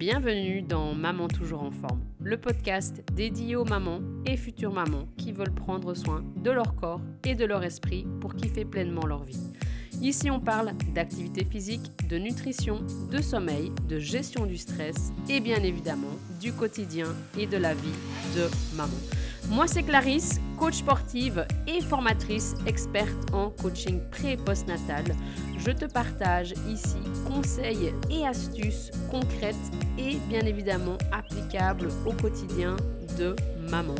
bienvenue dans Maman toujours en forme, le podcast dédié aux mamans et futures mamans qui veulent prendre soin de leur corps et de leur esprit pour kiffer pleinement leur vie. Ici, on parle d'activité physique, de nutrition, de sommeil, de gestion du stress et bien évidemment du quotidien et de la vie de maman. Moi, c'est Clarisse, coach sportive et formatrice experte en coaching pré et postnatal. Je te partage ici conseils et astuces concrètes et bien évidemment applicables au quotidien de maman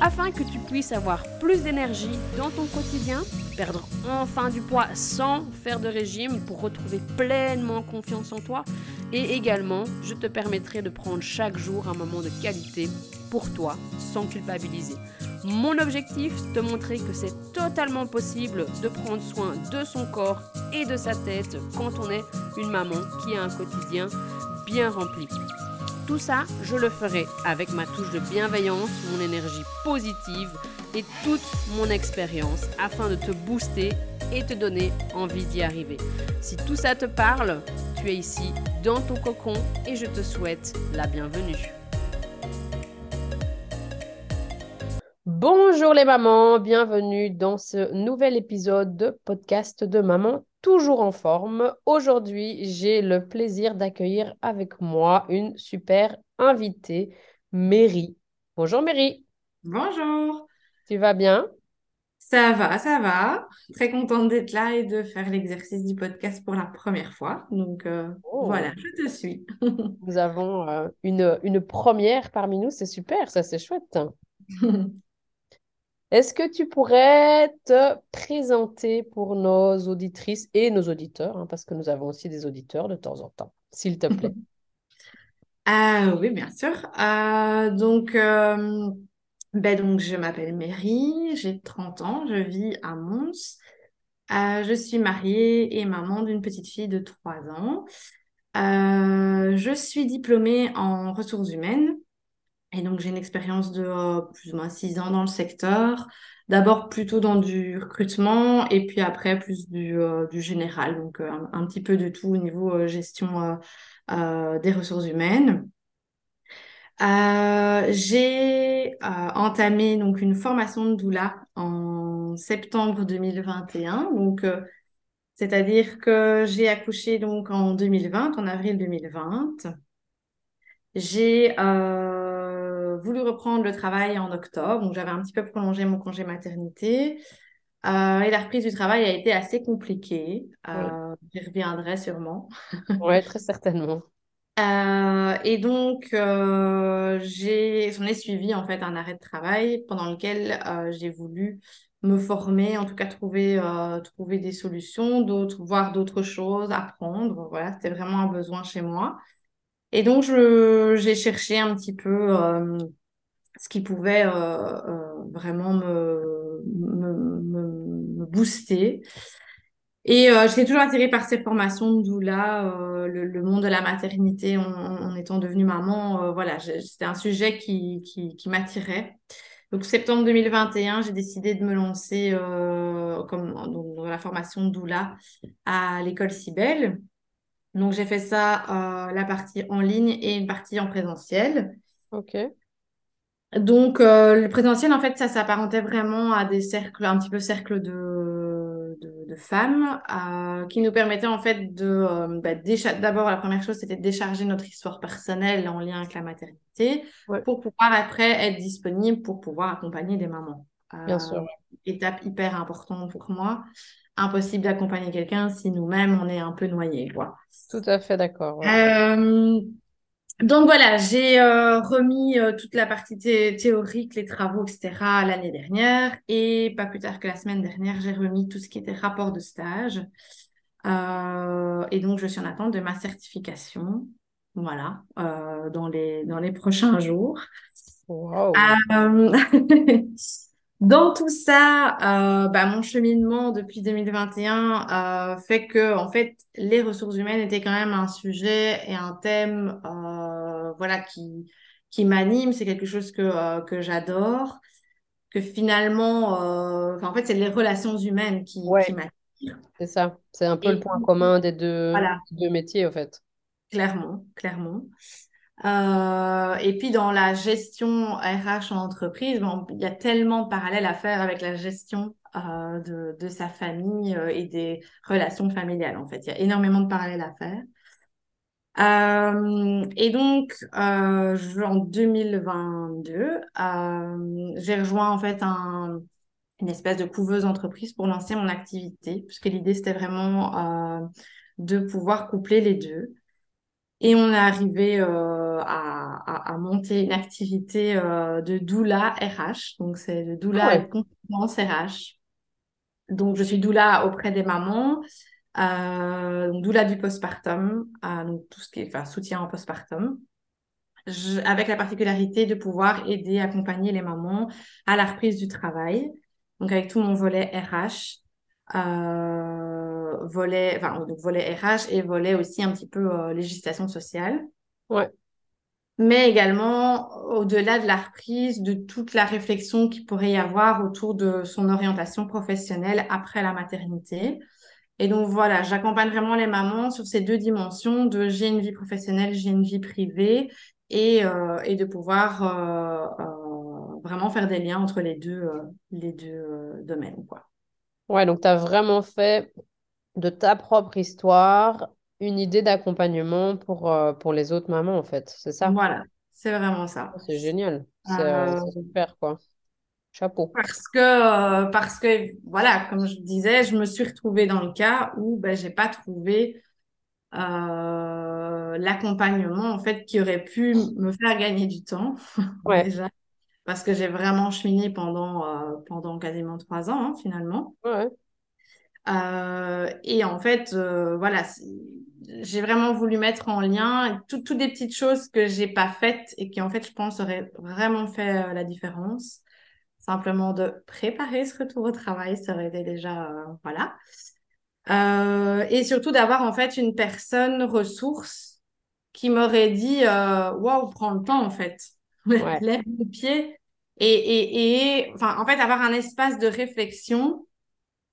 afin que tu puisses avoir plus d'énergie dans ton quotidien, perdre enfin du poids sans faire de régime pour retrouver pleinement confiance en toi et également je te permettrai de prendre chaque jour un moment de qualité pour toi sans culpabiliser. Mon objectif, te montrer que c'est totalement possible de prendre soin de son corps et de sa tête quand on est une maman qui a un quotidien bien rempli. Tout ça, je le ferai avec ma touche de bienveillance, mon énergie positive et toute mon expérience afin de te booster et te donner envie d'y arriver. Si tout ça te parle, tu es ici dans ton cocon et je te souhaite la bienvenue. Bonjour les mamans, bienvenue dans ce nouvel épisode de podcast de Maman toujours en forme. Aujourd'hui, j'ai le plaisir d'accueillir avec moi une super invitée, Mary. Bonjour Mary. Bonjour. Tu vas bien? Ça va, ça va. Très contente d'être là et de faire l'exercice du podcast pour la première fois. Donc euh, oh. voilà, je te suis. Nous avons euh, une, une première parmi nous, c'est super, ça c'est chouette. Est-ce que tu pourrais te présenter pour nos auditrices et nos auditeurs, hein, parce que nous avons aussi des auditeurs de temps en temps, s'il te plaît? Ah Oui, bien sûr. Euh, donc, euh, ben donc, je m'appelle Mary, j'ai 30 ans, je vis à Mons. Euh, je suis mariée et maman d'une petite fille de 3 ans. je suis diplômée en ressources humaines et donc, j'ai une expérience de euh, plus ou moins six ans dans le secteur. D'abord plutôt dans du recrutement et puis après plus du, euh, du général. Donc, euh, un, petit peu de tout au niveau gestion des ressources humaines. j'ai entamé donc une formation de doula en septembre 2021. Donc, c'est-à-dire que j'ai accouché donc en 2020, en avril 2020. J'ai voulu reprendre le travail en octobre, donc j'avais un petit peu prolongé mon congé maternité. Euh, et la reprise du travail a été assez compliquée. Euh, J'y reviendrai sûrement. oui, très certainement. Euh, et donc, euh, j'ai, j'en ai suivi en fait un arrêt de travail pendant lequel j'ai voulu me former, en tout cas trouver, trouver des solutions, d'autres, voir d'autres choses, apprendre. Voilà, c'était vraiment un besoin chez moi. Et donc, j'ai cherché un petit peu euh, ce qui pouvait euh, euh, vraiment me, me, booster. Et j'étais toujours attirée par ces formations de doula, le, monde de la maternité en, étant devenue maman. voilà, c'était un sujet qui, qui, m'attirait. Donc, septembre 2021, j'ai décidé de me lancer comme, dans, la formation de doula à l'école Cibelle. Donc, j'ai fait ça, euh, la partie en ligne et une partie en présentiel. OK. Donc, euh, le présentiel, en fait, ça s'apparentait vraiment à des cercles, un petit peu cercle de, de, femmes, euh, qui nous permettaient, en fait, de. Bah, D'abord, la première chose, c'était de décharger notre histoire personnelle en lien avec la maternité, pour pouvoir après être disponible pour pouvoir accompagner des mamans. Bien sûr. Étape hyper importante pour moi impossible d'accompagner quelqu'un si nous-mêmes on est un peu noyés, quoi. Tout à fait d'accord. Euh, donc voilà, j'ai euh, remis euh, toute la partie théorique, les travaux, etc. l'année dernière et pas plus tard que la semaine dernière, j'ai remis tout ce qui était rapport de stage. et donc je suis en attente de ma certification, voilà, dans les dans les prochains jours. Wow. Dans tout ça, euh, bah, mon cheminement depuis 2021 euh, fait que, en fait, les ressources humaines étaient quand même un sujet et un thème, euh, voilà, qui qui m'anime. C'est quelque chose que que j'adore. Que finalement, en fait, c'est les relations humaines qui, qui m'attirent. C'est ça. C'est un peu le point commun des deux, deux métiers, en fait. Clairement, clairement. Euh, et puis dans la gestion RH en entreprise, il y a tellement de parallèles à faire avec la gestion euh, de, sa famille euh, et des relations familiales. En fait, il y a énormément de parallèles à faire. Et donc, en 2022, j'ai rejoint en fait un, une espèce de couveuse entreprise pour lancer mon activité, puisque l'idée c'était vraiment de pouvoir coupler les deux. Et on est arrivé euh, à, à, monter une activité euh, de doula RH. Donc, c'est de doula et compétence RH. Donc, je suis doula auprès des mamans, euh, doula du postpartum, donc tout ce qui est enfin, soutien en postpartum. avec la particularité de pouvoir aider, accompagner les mamans à la reprise du travail. Donc, avec tout mon volet RH. Euh, volet, enfin, donc volet RH et volet aussi un petit peu euh, législation sociale. Ouais. Mais également, au-delà de la reprise, de toute la réflexion qu'il pourrait y avoir autour de son orientation professionnelle après la maternité. Et donc voilà, j'accompagne vraiment les mamans sur ces deux dimensions de j'ai une vie professionnelle, j'ai une vie privée et, euh, et de pouvoir euh, euh, vraiment faire des liens entre les deux, les deux domaines. Quoi. Ouais, donc tu as vraiment fait de ta propre histoire une idée d'accompagnement pour, euh, pour les autres mamans, en fait. C'est ça? Voilà, c'est vraiment ça. Oh, c'est génial. Euh, c'est super, quoi. Chapeau. Parce que, euh, parce que, voilà, comme je disais, je me suis retrouvée dans le cas où ben, je n'ai pas trouvé l'accompagnement, en fait, qui aurait pu me faire gagner du temps, ouais. déjà. Parce que j'ai vraiment cheminé pendant, pendant quasiment trois ans, hein, finalement. Ouais. Euh, et en fait, euh, voilà, j'ai vraiment voulu mettre en lien toutes des petites choses que j'ai pas faites et qui en fait, je pense, auraient vraiment fait euh, la différence. Simplement de préparer ce retour au travail, ça aurait été déjà, voilà. et surtout d'avoir en fait une personne ressource qui m'aurait dit, waouh, prends le temps en fait, lève le pied et, et, et, enfin, en fait, avoir un espace de réflexion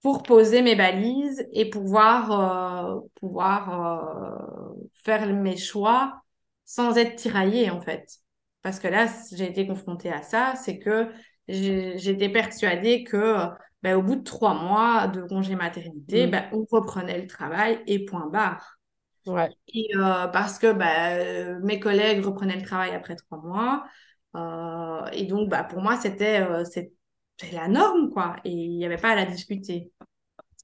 pour poser mes balises et pouvoir, euh, pouvoir euh, faire mes choix sans être tiraillée, en fait. Parce que là, j'ai été confrontée à ça, c'est que j'étais persuadée que ben, au bout de trois mois de congé maternité, ben, on reprenait le travail et point barre. Ouais. Et euh, parce que ben, mes collègues reprenaient le travail après trois mois. et donc, bah, pour moi, c'était la norme, quoi. Et il n'y avait pas à la discuter.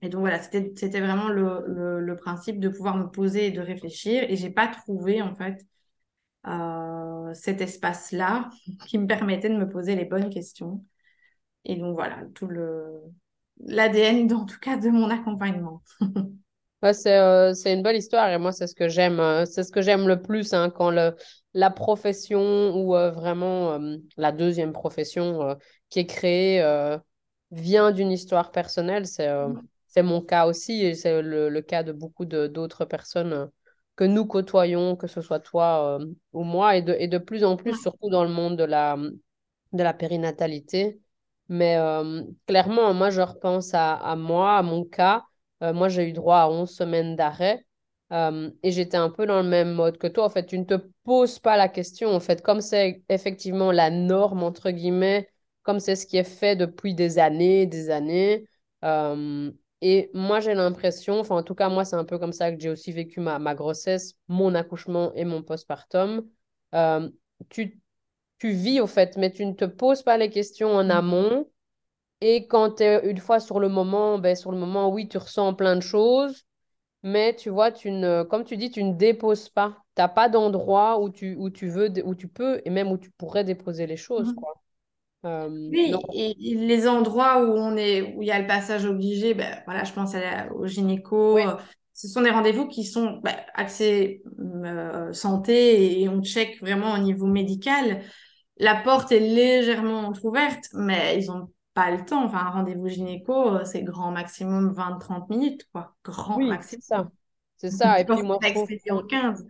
Et donc voilà, c'était vraiment le, le, principe de pouvoir me poser et de réfléchir. Et j'ai pas trouvé, en fait, euh, cet espace-là qui me permettait de me poser les bonnes questions. Et donc voilà, tout le l'ADN, en tout cas, de mon accompagnement. Ouais, c'est euh, c'est une belle histoire et moi, c'est ce que j'aime euh, c'est ce que j'aime le plus hein, quand le, la profession ou vraiment la deuxième profession qui est créée vient d'une histoire personnelle. C'est c'est mon cas aussi et c'est le, le, cas de beaucoup d'autres personnes que nous côtoyons, que ce soit toi ou moi, et de, et de plus en plus, surtout dans le monde de la, de la périnatalité. Mais clairement, moi, je repense à, à moi, à mon cas. moi, j'ai eu droit à 11 semaines d'arrêt. Euh, et j'étais un peu dans le même mode que toi. En fait, tu ne te poses pas la question. En fait, comme c'est effectivement la norme, entre guillemets, comme c'est ce qui est fait depuis des années, des années. Euh, et moi, j'ai l'impression, enfin, en tout cas, moi, c'est un peu comme ça que j'ai aussi vécu ma, ma grossesse, mon accouchement et mon postpartum. Euh, tu, tu vis, au fait, mais tu ne te poses pas les questions en mm. amont. Et quand tu es une fois sur le moment, ben, sur le moment, oui, tu ressens plein de choses mais tu vois, tu ne, comme tu dis, tu ne déposes pas. Tu n'as pas d'endroit où tu, où tu veux, où tu peux, et même où tu pourrais déposer les choses, mmh. quoi. Euh, oui, et, les endroits où on est, où il y a le passage obligé, ben, voilà, je pense au gynéco. Euh, ce sont des rendez-vous qui sont ben, axés euh, santé et on check vraiment au niveau médical. La porte est légèrement entrouverte, mais ils ont pas le temps. Enfin, un rendez-vous gynéco, c'est grand maximum 20-30 minutes, quoi. Grand oui, maximum. C'est ça. C'est ça. Et puis moi, je en 15.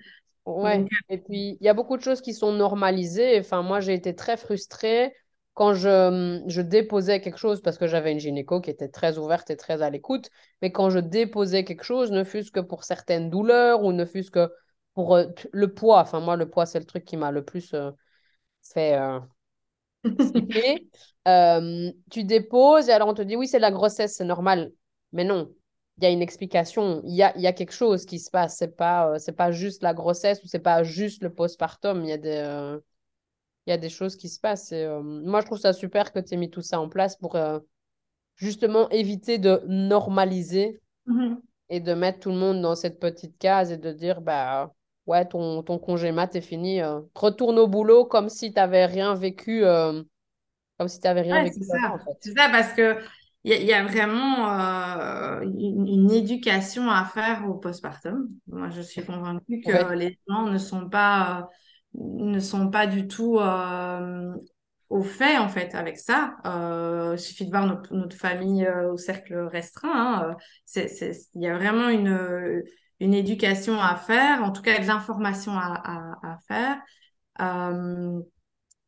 Ouais. Et puis, il y a beaucoup de choses qui sont normalisées. Enfin, moi, j'ai été très frustrée quand je, je déposais quelque chose, parce que j'avais une gynéco qui était très ouverte et très à l'écoute, mais quand je déposais quelque chose, ne fût-ce que pour certaines douleurs ou ne fût-ce que pour le poids, enfin moi, le poids, c'est le truc qui m'a le plus fait tu déposes et alors on te dit oui, c'est la grossesse, c'est normal. Mais non, il y a une explication, il y a, y a quelque chose qui se passe. C'est pas, c'est pas juste la grossesse ou c'est pas juste le postpartum. Il y a des, il y a des choses qui se passent. Et, moi, je trouve ça super que tu aies mis tout ça en place pour justement éviter de normaliser mm-hmm. et de mettre tout le monde dans cette petite case et de dire bah ouais ton, ton congé mat est fini retourne au boulot comme si tu n'avais rien vécu comme si tu n'avais rien vécu c'est ça. c'est ça parce que il y, a vraiment une, éducation à faire au postpartum moi je suis convaincue que les gens ne sont pas ne sont pas du tout au fait en fait avec ça. Euh, il suffit de voir notre, notre famille euh, au cercle restreint. Hein. Il y a vraiment une, une éducation à faire, en tout cas de l'information à, à, à, faire. Euh,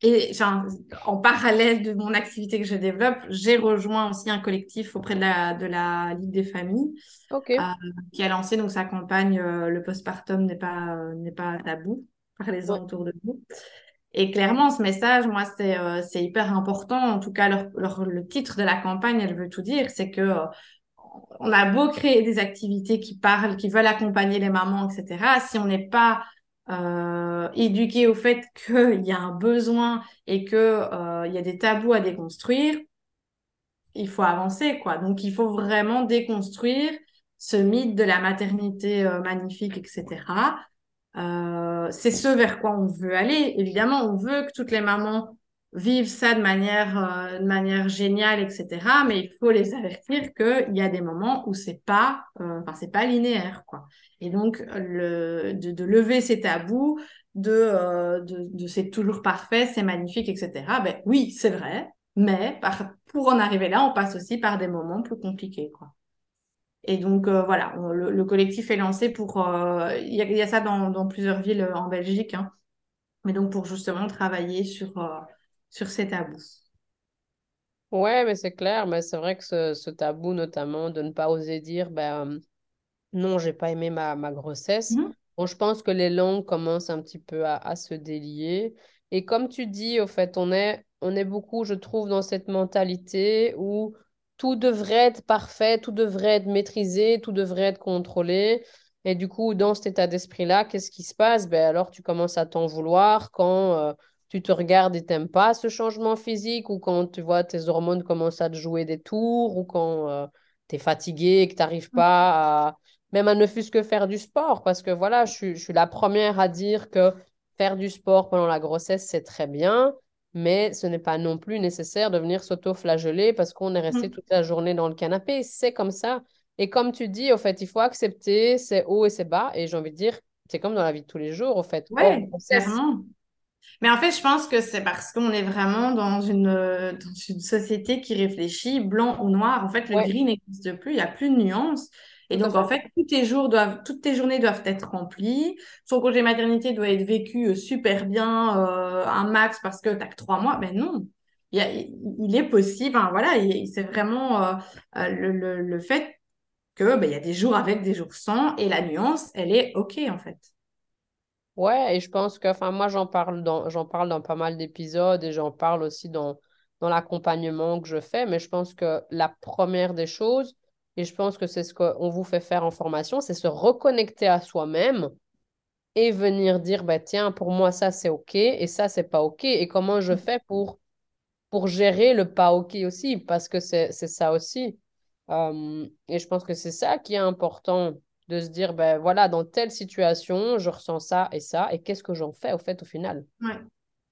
et en parallèle de mon activité que je développe, j'ai rejoint aussi un collectif auprès de la, de la Ligue des familles okay. qui a lancé donc sa campagne Le postpartum n'est pas, n'est pas tabou par les gens autour de nous. Et clairement, ce message, moi, c'est euh, hyper important. En tout cas, leur, le titre de la campagne, elle veut tout dire. C'est que euh, on a beau créer des activités qui parlent, qui veulent accompagner les mamans, etc. Si on n'est pas euh, éduqué au fait qu'il y a un besoin et qu'il euh, y a des tabous à déconstruire, il faut avancer, quoi. Donc, il faut vraiment déconstruire ce mythe de la maternité magnifique, etc. Euh, c'est ce vers quoi on veut aller. Évidemment, on veut que toutes les mamans vivent ça de manière, euh, de manière géniale, etc. Mais il faut les avertir qu'il y a des moments où c'est pas, euh, enfin c'est pas linéaire, quoi. Et donc le, de, de lever ces tabous, de, euh, de, de c'est toujours parfait, c'est magnifique, etc. Ben oui, c'est vrai, mais par, pour en arriver là, on passe aussi par des moments plus compliqués, quoi. Et donc, euh, voilà, le, collectif est lancé pour... Euh, il y, a ça dans, dans, plusieurs villes euh, en Belgique, hein, mais donc pour justement travailler sur, sur ces tabous. Ouais, mais c'est clair, mais c'est vrai que ce, ce, tabou, notamment, de ne pas oser dire, ben, non, j'ai pas aimé ma, ma grossesse. Mmh. Bon, je pense que les langues commencent un petit peu à, à, se délier. Et comme tu dis, au fait, on est, on est beaucoup, je trouve, dans cette mentalité où tout devrait être parfait, tout devrait être maîtrisé, tout devrait être contrôlé. Et du coup, dans cet état d'esprit-là, qu'est-ce qui se passe? Ben Alors, tu commences à t'en vouloir quand euh, tu te regardes et t'aimes pas ce changement physique ou quand tu vois tes hormones commencent à te jouer des tours ou quand euh, tu es fatigué et que tu n'arrives pas à même à ne fût-ce que faire du sport. Parce que voilà, je suis la première à dire que faire du sport pendant la grossesse, c'est très bien mais ce n'est pas non plus nécessaire de venir s'auto-flageller parce qu'on est resté mm. toute la journée dans le canapé. C'est comme ça. Et comme tu dis, au fait, il faut accepter ses hauts et ses bas. Et j'ai envie de dire, c'est comme dans la vie de tous les jours, au fait. Oui, clairement. Mais en fait, je pense que c'est parce qu'on est vraiment dans une, dans une société qui réfléchit blanc ou noir. En fait, le gris n'existe plus, il n'y a plus de nuances. Et donc, en fait, tous tes jours doivent, toutes tes journées doivent être remplies. Son congé maternité doit être vécu euh, super bien, euh, un max parce que tu n'as que trois mois. Ben non, il, il est possible. Hein, voilà, c'est vraiment euh, le, le, le, fait que ben, il y a des jours avec, des jours sans, et la nuance, elle est OK, en fait. Ouais, et je pense que, enfin, moi, j'en parle dans, j'en parle dans pas mal d'épisodes et j'en parle aussi dans, dans l'accompagnement que je fais, mais je pense que la première des choses, et je pense que c'est ce qu'on vous fait faire en formation, c'est se reconnecter à soi-même et venir dire, bah, tiens, pour moi, ça, c'est OK et ça, c'est pas OK. Et comment je fais pour, pour gérer le pas OK aussi, parce que c'est ça aussi. Euh, et je pense que c'est ça qui est important de se dire, ben voilà, dans telle situation, je ressens ça et ça, et qu'est-ce que j'en fais au fait au final? Oui,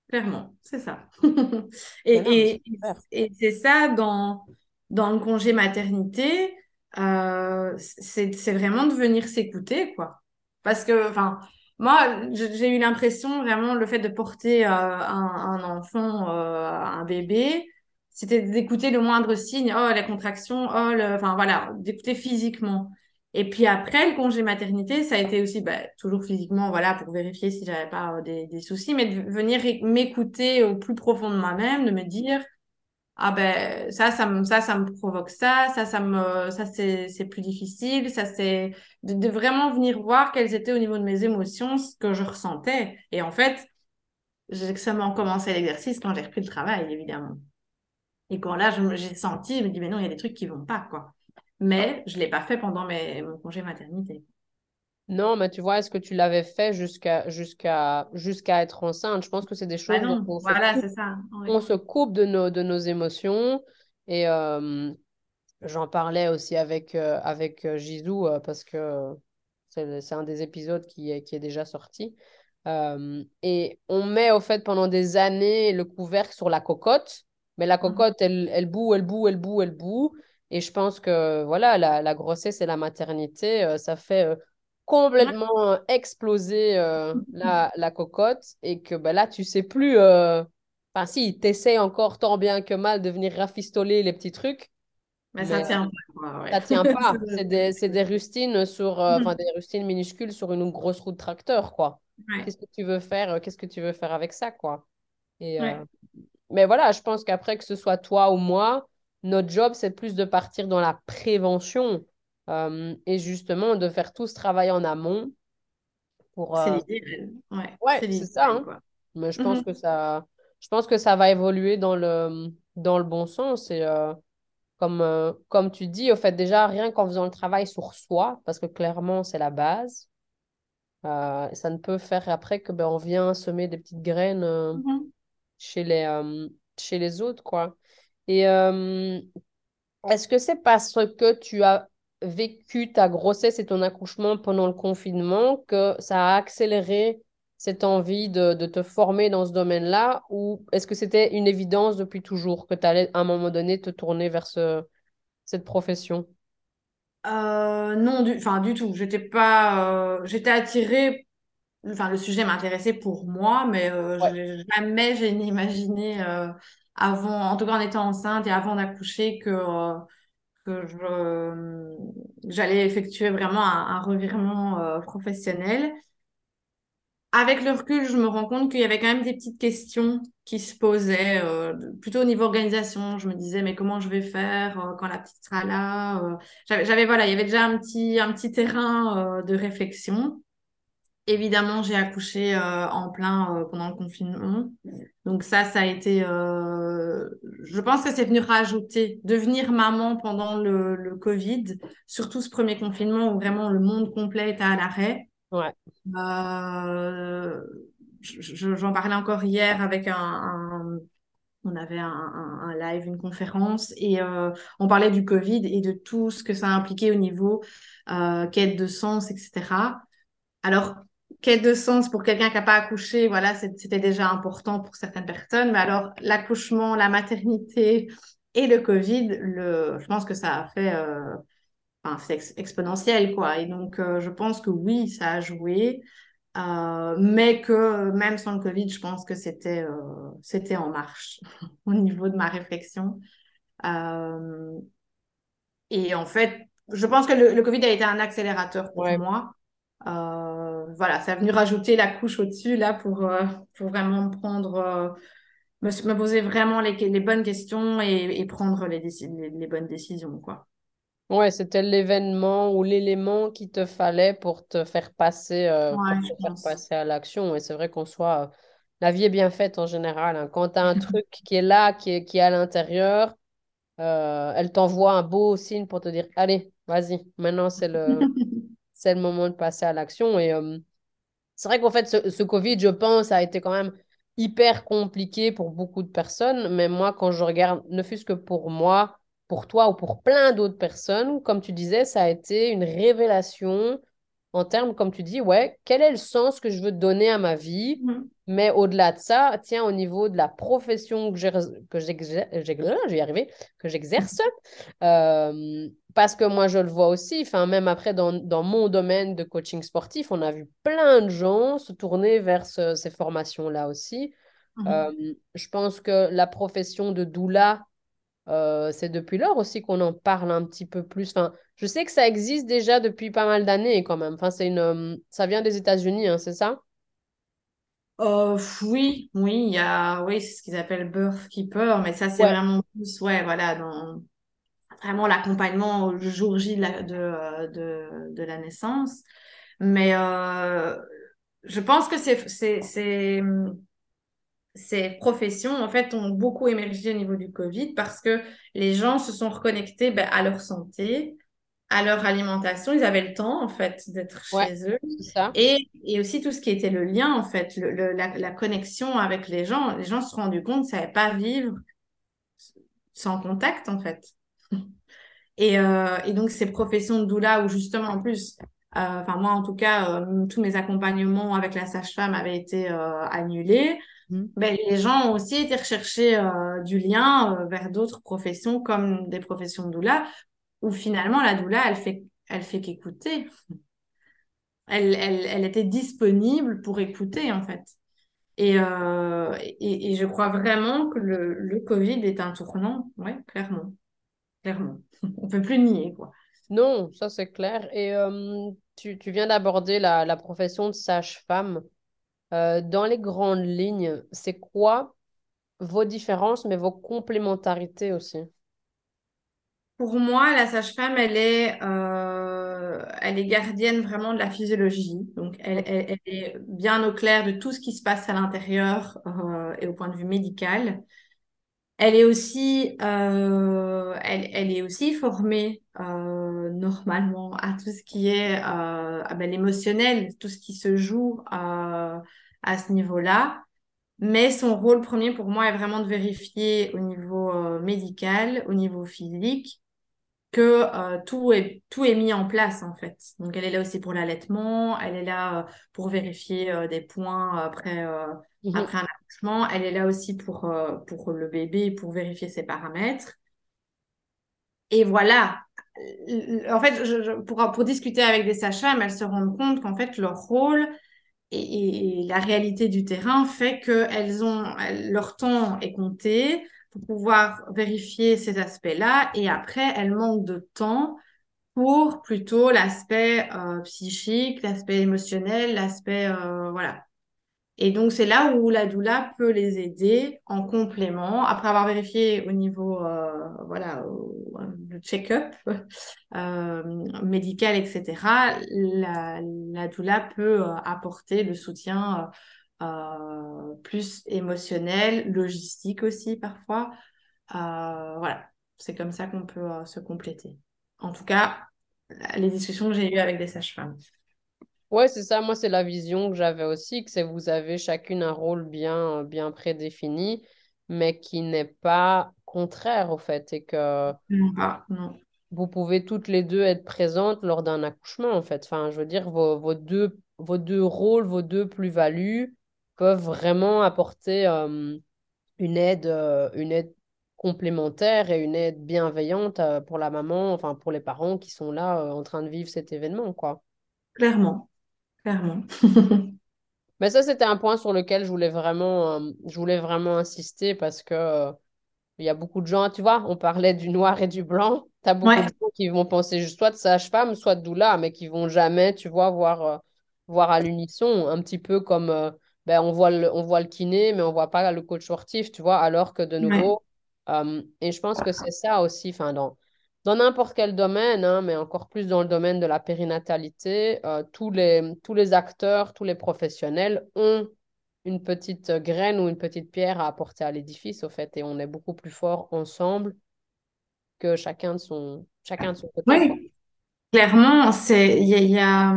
clairement, c'est ça. et, et, et c'est ça dans, dans le congé maternité, euh, c'est vraiment de venir s'écouter, quoi. Parce que, enfin, moi, j'ai eu l'impression vraiment le fait de porter euh, un, enfant, euh, un bébé, c'était d'écouter le moindre signe, oh, la contraction, oh, le... enfin voilà, d'écouter physiquement. Et puis après, le congé maternité, ça a été aussi bah, toujours physiquement, voilà, pour vérifier si j'avais pas des, des, soucis, mais de venir m'écouter au plus profond de moi-même, de me dire, ah ben ça ça me ça ça me provoque ça ça ça me ça c'est c'est plus difficile ça c'est de, vraiment venir voir quelles étaient au niveau de mes émotions ce que je ressentais. Et en fait j'ai seulement commencé l'exercice quand j'ai repris le travail évidemment. Et quand là j'ai senti je me dis mais non il y a des trucs qui vont pas quoi. Mais je l'ai pas fait pendant mes, mon congé maternité non, mais tu vois, est-ce que tu l'avais fait jusqu'à jusqu'à jusqu'à être enceinte? Je pense que c'est des choses ah non, on, voilà, c'est ça. on se coupe de nos, de nos émotions. Et euh, j'en parlais aussi avec, euh, avec euh, Gisou parce que c'est un des épisodes qui est, qui est déjà sorti. et on met au fait pendant des années le couvercle sur la cocotte, mais la mhm. cocotte, elle, elle boue, elle boue, elle boue, elle boue. Et je pense que voilà, la, la grossesse et la maternité, ça fait complètement explosé euh, la, la, cocotte et que ben là, tu sais plus. Euh, enfin, si, tu essaies encore tant bien que mal de venir rafistoler les petits trucs. Mais, ça tient pas. Ça tient pas. c'est des, des, rustines sur, euh, enfin, des rustines minuscules sur une grosse roue de tracteur, quoi. Qu'est-ce que tu veux faire Qu'est-ce que tu veux faire avec ça, quoi? Et, Mais voilà, je pense qu'après que ce soit toi ou moi, notre job, c'est plus de partir dans la prévention euh, et justement, de faire tout ce travail en amont pour. C'est l'idée. Ouais, ouais c'est ça. Hein. Mais je pense mhm. que ça, je pense que ça va évoluer dans le, dans le bon sens. Et euh, comme, comme tu dis, au fait, déjà, rien qu'en faisant le travail sur soi, parce que clairement, c'est la base. ça ne peut faire après que ben, on vient semer des petites graines mhm. chez, les, chez les autres, quoi. Et est-ce que c'est parce que tu as vécu ta grossesse et ton accouchement pendant le confinement que ça a accéléré cette envie de, de te former dans ce domaine-là ou est-ce que c'était une évidence depuis toujours que tu allais à un moment donné te tourner vers ce, cette profession? Euh, Non, du, enfin, du tout. J'étais pas, euh, j'étais attirée. Enfin, le sujet m'intéressait pour moi, mais euh, jamais j'ai imaginé avant, en tout cas en étant enceinte et avant d'accoucher, que que j'allais effectuer vraiment un, revirement euh, professionnel. Avec le recul, je me rends compte qu'il y avait quand même des petites questions qui se posaient, euh, plutôt au niveau organisation. Je me disais, mais comment je vais faire euh, quand la petite sera là J'avais, voilà, il y avait déjà un petit, un petit terrain de réflexion. Évidemment, j'ai accouché euh, en plein euh, pendant le confinement. Donc ça, ça a été... Euh, je pense que c'est venu rajouter, devenir maman pendant le, le, Covid, surtout ce premier confinement où vraiment le monde complet était à l'arrêt. Ouais. J'en parlais encore hier avec un... on avait un, un, live, une conférence, et on parlait du Covid et de tout ce que ça a impliqué au niveau quête de sens, etc. Alors, quête de sens pour quelqu'un qui n'a pas accouché, voilà, c'était déjà important pour certaines personnes. Mais alors, l'accouchement, la maternité et le Covid, le, je pense que ça a fait, euh, enfin, c'est exponentiel, quoi. Et donc, euh, je pense que oui, ça a joué. Euh, mais que même sans le Covid, je pense que c'était c'était en marche au niveau de ma réflexion. et en fait, je pense que le, Covid a été un accélérateur pour moi. Euh, voilà, ça a venu rajouter la couche au-dessus là pour, euh, pour vraiment prendre, euh, me, poser vraiment les, les bonnes questions et, et prendre les, les, les, bonnes décisions. Quoi. Ouais, c'était l'événement ou l'élément qu'il te fallait pour te faire passer, pour te faire passer à l'action. Et c'est vrai qu'on soit. la vie est bien faite en général. Hein. Quand tu as un truc qui est là, qui est, qui est à l'intérieur, elle t'envoie un beau signe pour te dire Allez, vas-y, maintenant c'est le. c'est le moment de passer à l'action. Et euh, c'est vrai qu'en fait, ce, Covid, je pense, a été quand même hyper compliqué pour beaucoup de personnes. Mais moi, quand je regarde, ne fût-ce que pour moi, pour toi ou pour plein d'autres personnes, comme tu disais, ça a été une révélation en termes, comme tu dis, ouais, quel est le sens que je veux donner à ma vie? Mmh. Mais au-delà de ça, tiens, au niveau de la profession que j'exerce, que j'exerce, euh, parce que moi, je le vois aussi, enfin, même après, dans, dans, mon domaine de coaching sportif, on a vu plein de gens se tourner vers ces formations-là aussi. Mmh. Euh, je pense que la profession de doula, euh, c'est depuis lors aussi qu'on en parle un petit peu plus. Enfin, je sais que ça existe déjà depuis pas mal d'années quand même. Enfin, c'est une, ça vient des États-Unis, hein, c'est ça? Euh, oui, oui, il y a, oui, c'est ce qu'ils appellent birth keeper, mais ça, c'est Ouais. vraiment plus, ouais, voilà, dans vraiment l'accompagnement au jour J de la, de, euh, de, de la naissance. Mais euh, je pense que c'est, c'est, c'est, ces professions, en fait, ont beaucoup émergé au niveau du Covid parce que les gens se sont reconnectés ben, à leur santé, à leur alimentation. Ils avaient le temps, en fait, d'être Ouais, chez eux. ça. Et, et aussi tout ce qui était le lien, en fait, le, le- la, la connexion avec les gens. Les gens se sont rendus compte qu'ils ne savaient pas vivre sans contact, en fait. Et, euh, et donc, ces professions de doula où justement, en plus, euh, enfin moi en tout cas, euh, tous mes accompagnements avec la sage-femme avaient été annulés. Mhm. Ben, les gens ont aussi été rechercher euh, du lien euh, vers d'autres professions comme des professions de doula, où finalement la doula, elle fait, elle fait qu'écouter. Elle, elle, était disponible pour écouter en fait. Et, euh, et, et je crois vraiment que le, le Covid est un tournant, ouais, clairement, clairement. On peut plus nier quoi. Non, ça c'est clair. Et euh, tu, tu viens d'aborder la, la profession de sage-femme. Euh, dans les grandes lignes, c'est quoi vos différences, mais vos complémentarités aussi? Pour moi, la sage-femme, elle est, euh, elle est gardienne vraiment de la physiologie. Donc, elle, est bien au clair de tout ce qui se passe à l'intérieur euh, et au point de vue médical. Elle est aussi, euh, elle, est aussi formée normalement à tout ce qui est ah ben, l'émotionnel, tout ce qui se joue à ce niveau-là. Mais son rôle premier pour moi est vraiment de vérifier au niveau médical, au niveau physique, que euh, tout est, tout est mis en place en fait. Donc elle est là aussi pour l'allaitement, elle est là euh, pour vérifier euh, des points après, Mhm. après un accouchement, elle est là aussi pour, pour le bébé, pour vérifier ses paramètres. Et voilà. En fait, je- je- pour, pour discuter avec des sages-femmes, elles se rendent compte qu'en fait, leur rôle et, et la réalité du terrain fait qu'elles ont, leur temps est compté pour pouvoir vérifier ces aspects-là. Et après, elles manquent de temps pour plutôt l'aspect euh, psychique, l'aspect émotionnel, l'aspect... euh, voilà. Et donc, c'est là où la doula peut les aider en complément, après avoir vérifié au niveau, euh, voilà, le check-up médical, etc. La, la doula peut apporter le soutien euh, plus émotionnel, logistique aussi parfois. Euh, voilà, c'est comme ça qu'on peut euh, se compléter. En tout cas, les discussions que j'ai eues avec des sages-femmes. Ouais, c'est ça. Moi, c'est la vision que j'avais aussi, que c'est vous avez chacune un rôle bien, bien prédéfini, mais qui n'est pas contraire au fait, et que non. vous pouvez toutes les deux être présentes lors d'un accouchement, en fait. Enfin, je veux dire, vos, vos deux, vos deux rôles, vos deux plus-values peuvent vraiment apporter euh, une aide, euh, une aide complémentaire et une aide bienveillante euh, pour la maman, enfin pour les parents qui sont là en train de vivre cet événement, quoi. Clairement, clairement. Mais ça, c'était un point sur lequel je voulais vraiment, je voulais vraiment insister parce que il y a beaucoup de gens, tu vois, on parlait du noir et du blanc. Tu as beaucoup de gens qui vont penser juste soit de sage-femme, soit de doula, mais qui vont jamais, tu vois, voir, euh, voir à l'unisson, un petit peu comme euh, ben, on voit le, on voit le kiné, mais on voit pas le coach sportif, tu vois, alors que de ouais. nouveau, euh, et je pense que c'est ça aussi, enfin, dans, dans n'importe quel domaine, hein, mais encore plus dans le domaine de la périnatalité, euh, tous les, tous les acteurs, tous les professionnels ont une petite graine ou une petite pierre à apporter à l'édifice, au fait, et on est beaucoup plus fort ensemble que chacun de son, chacun de son côté. Oui, clairement, c'est, il y a, il y a,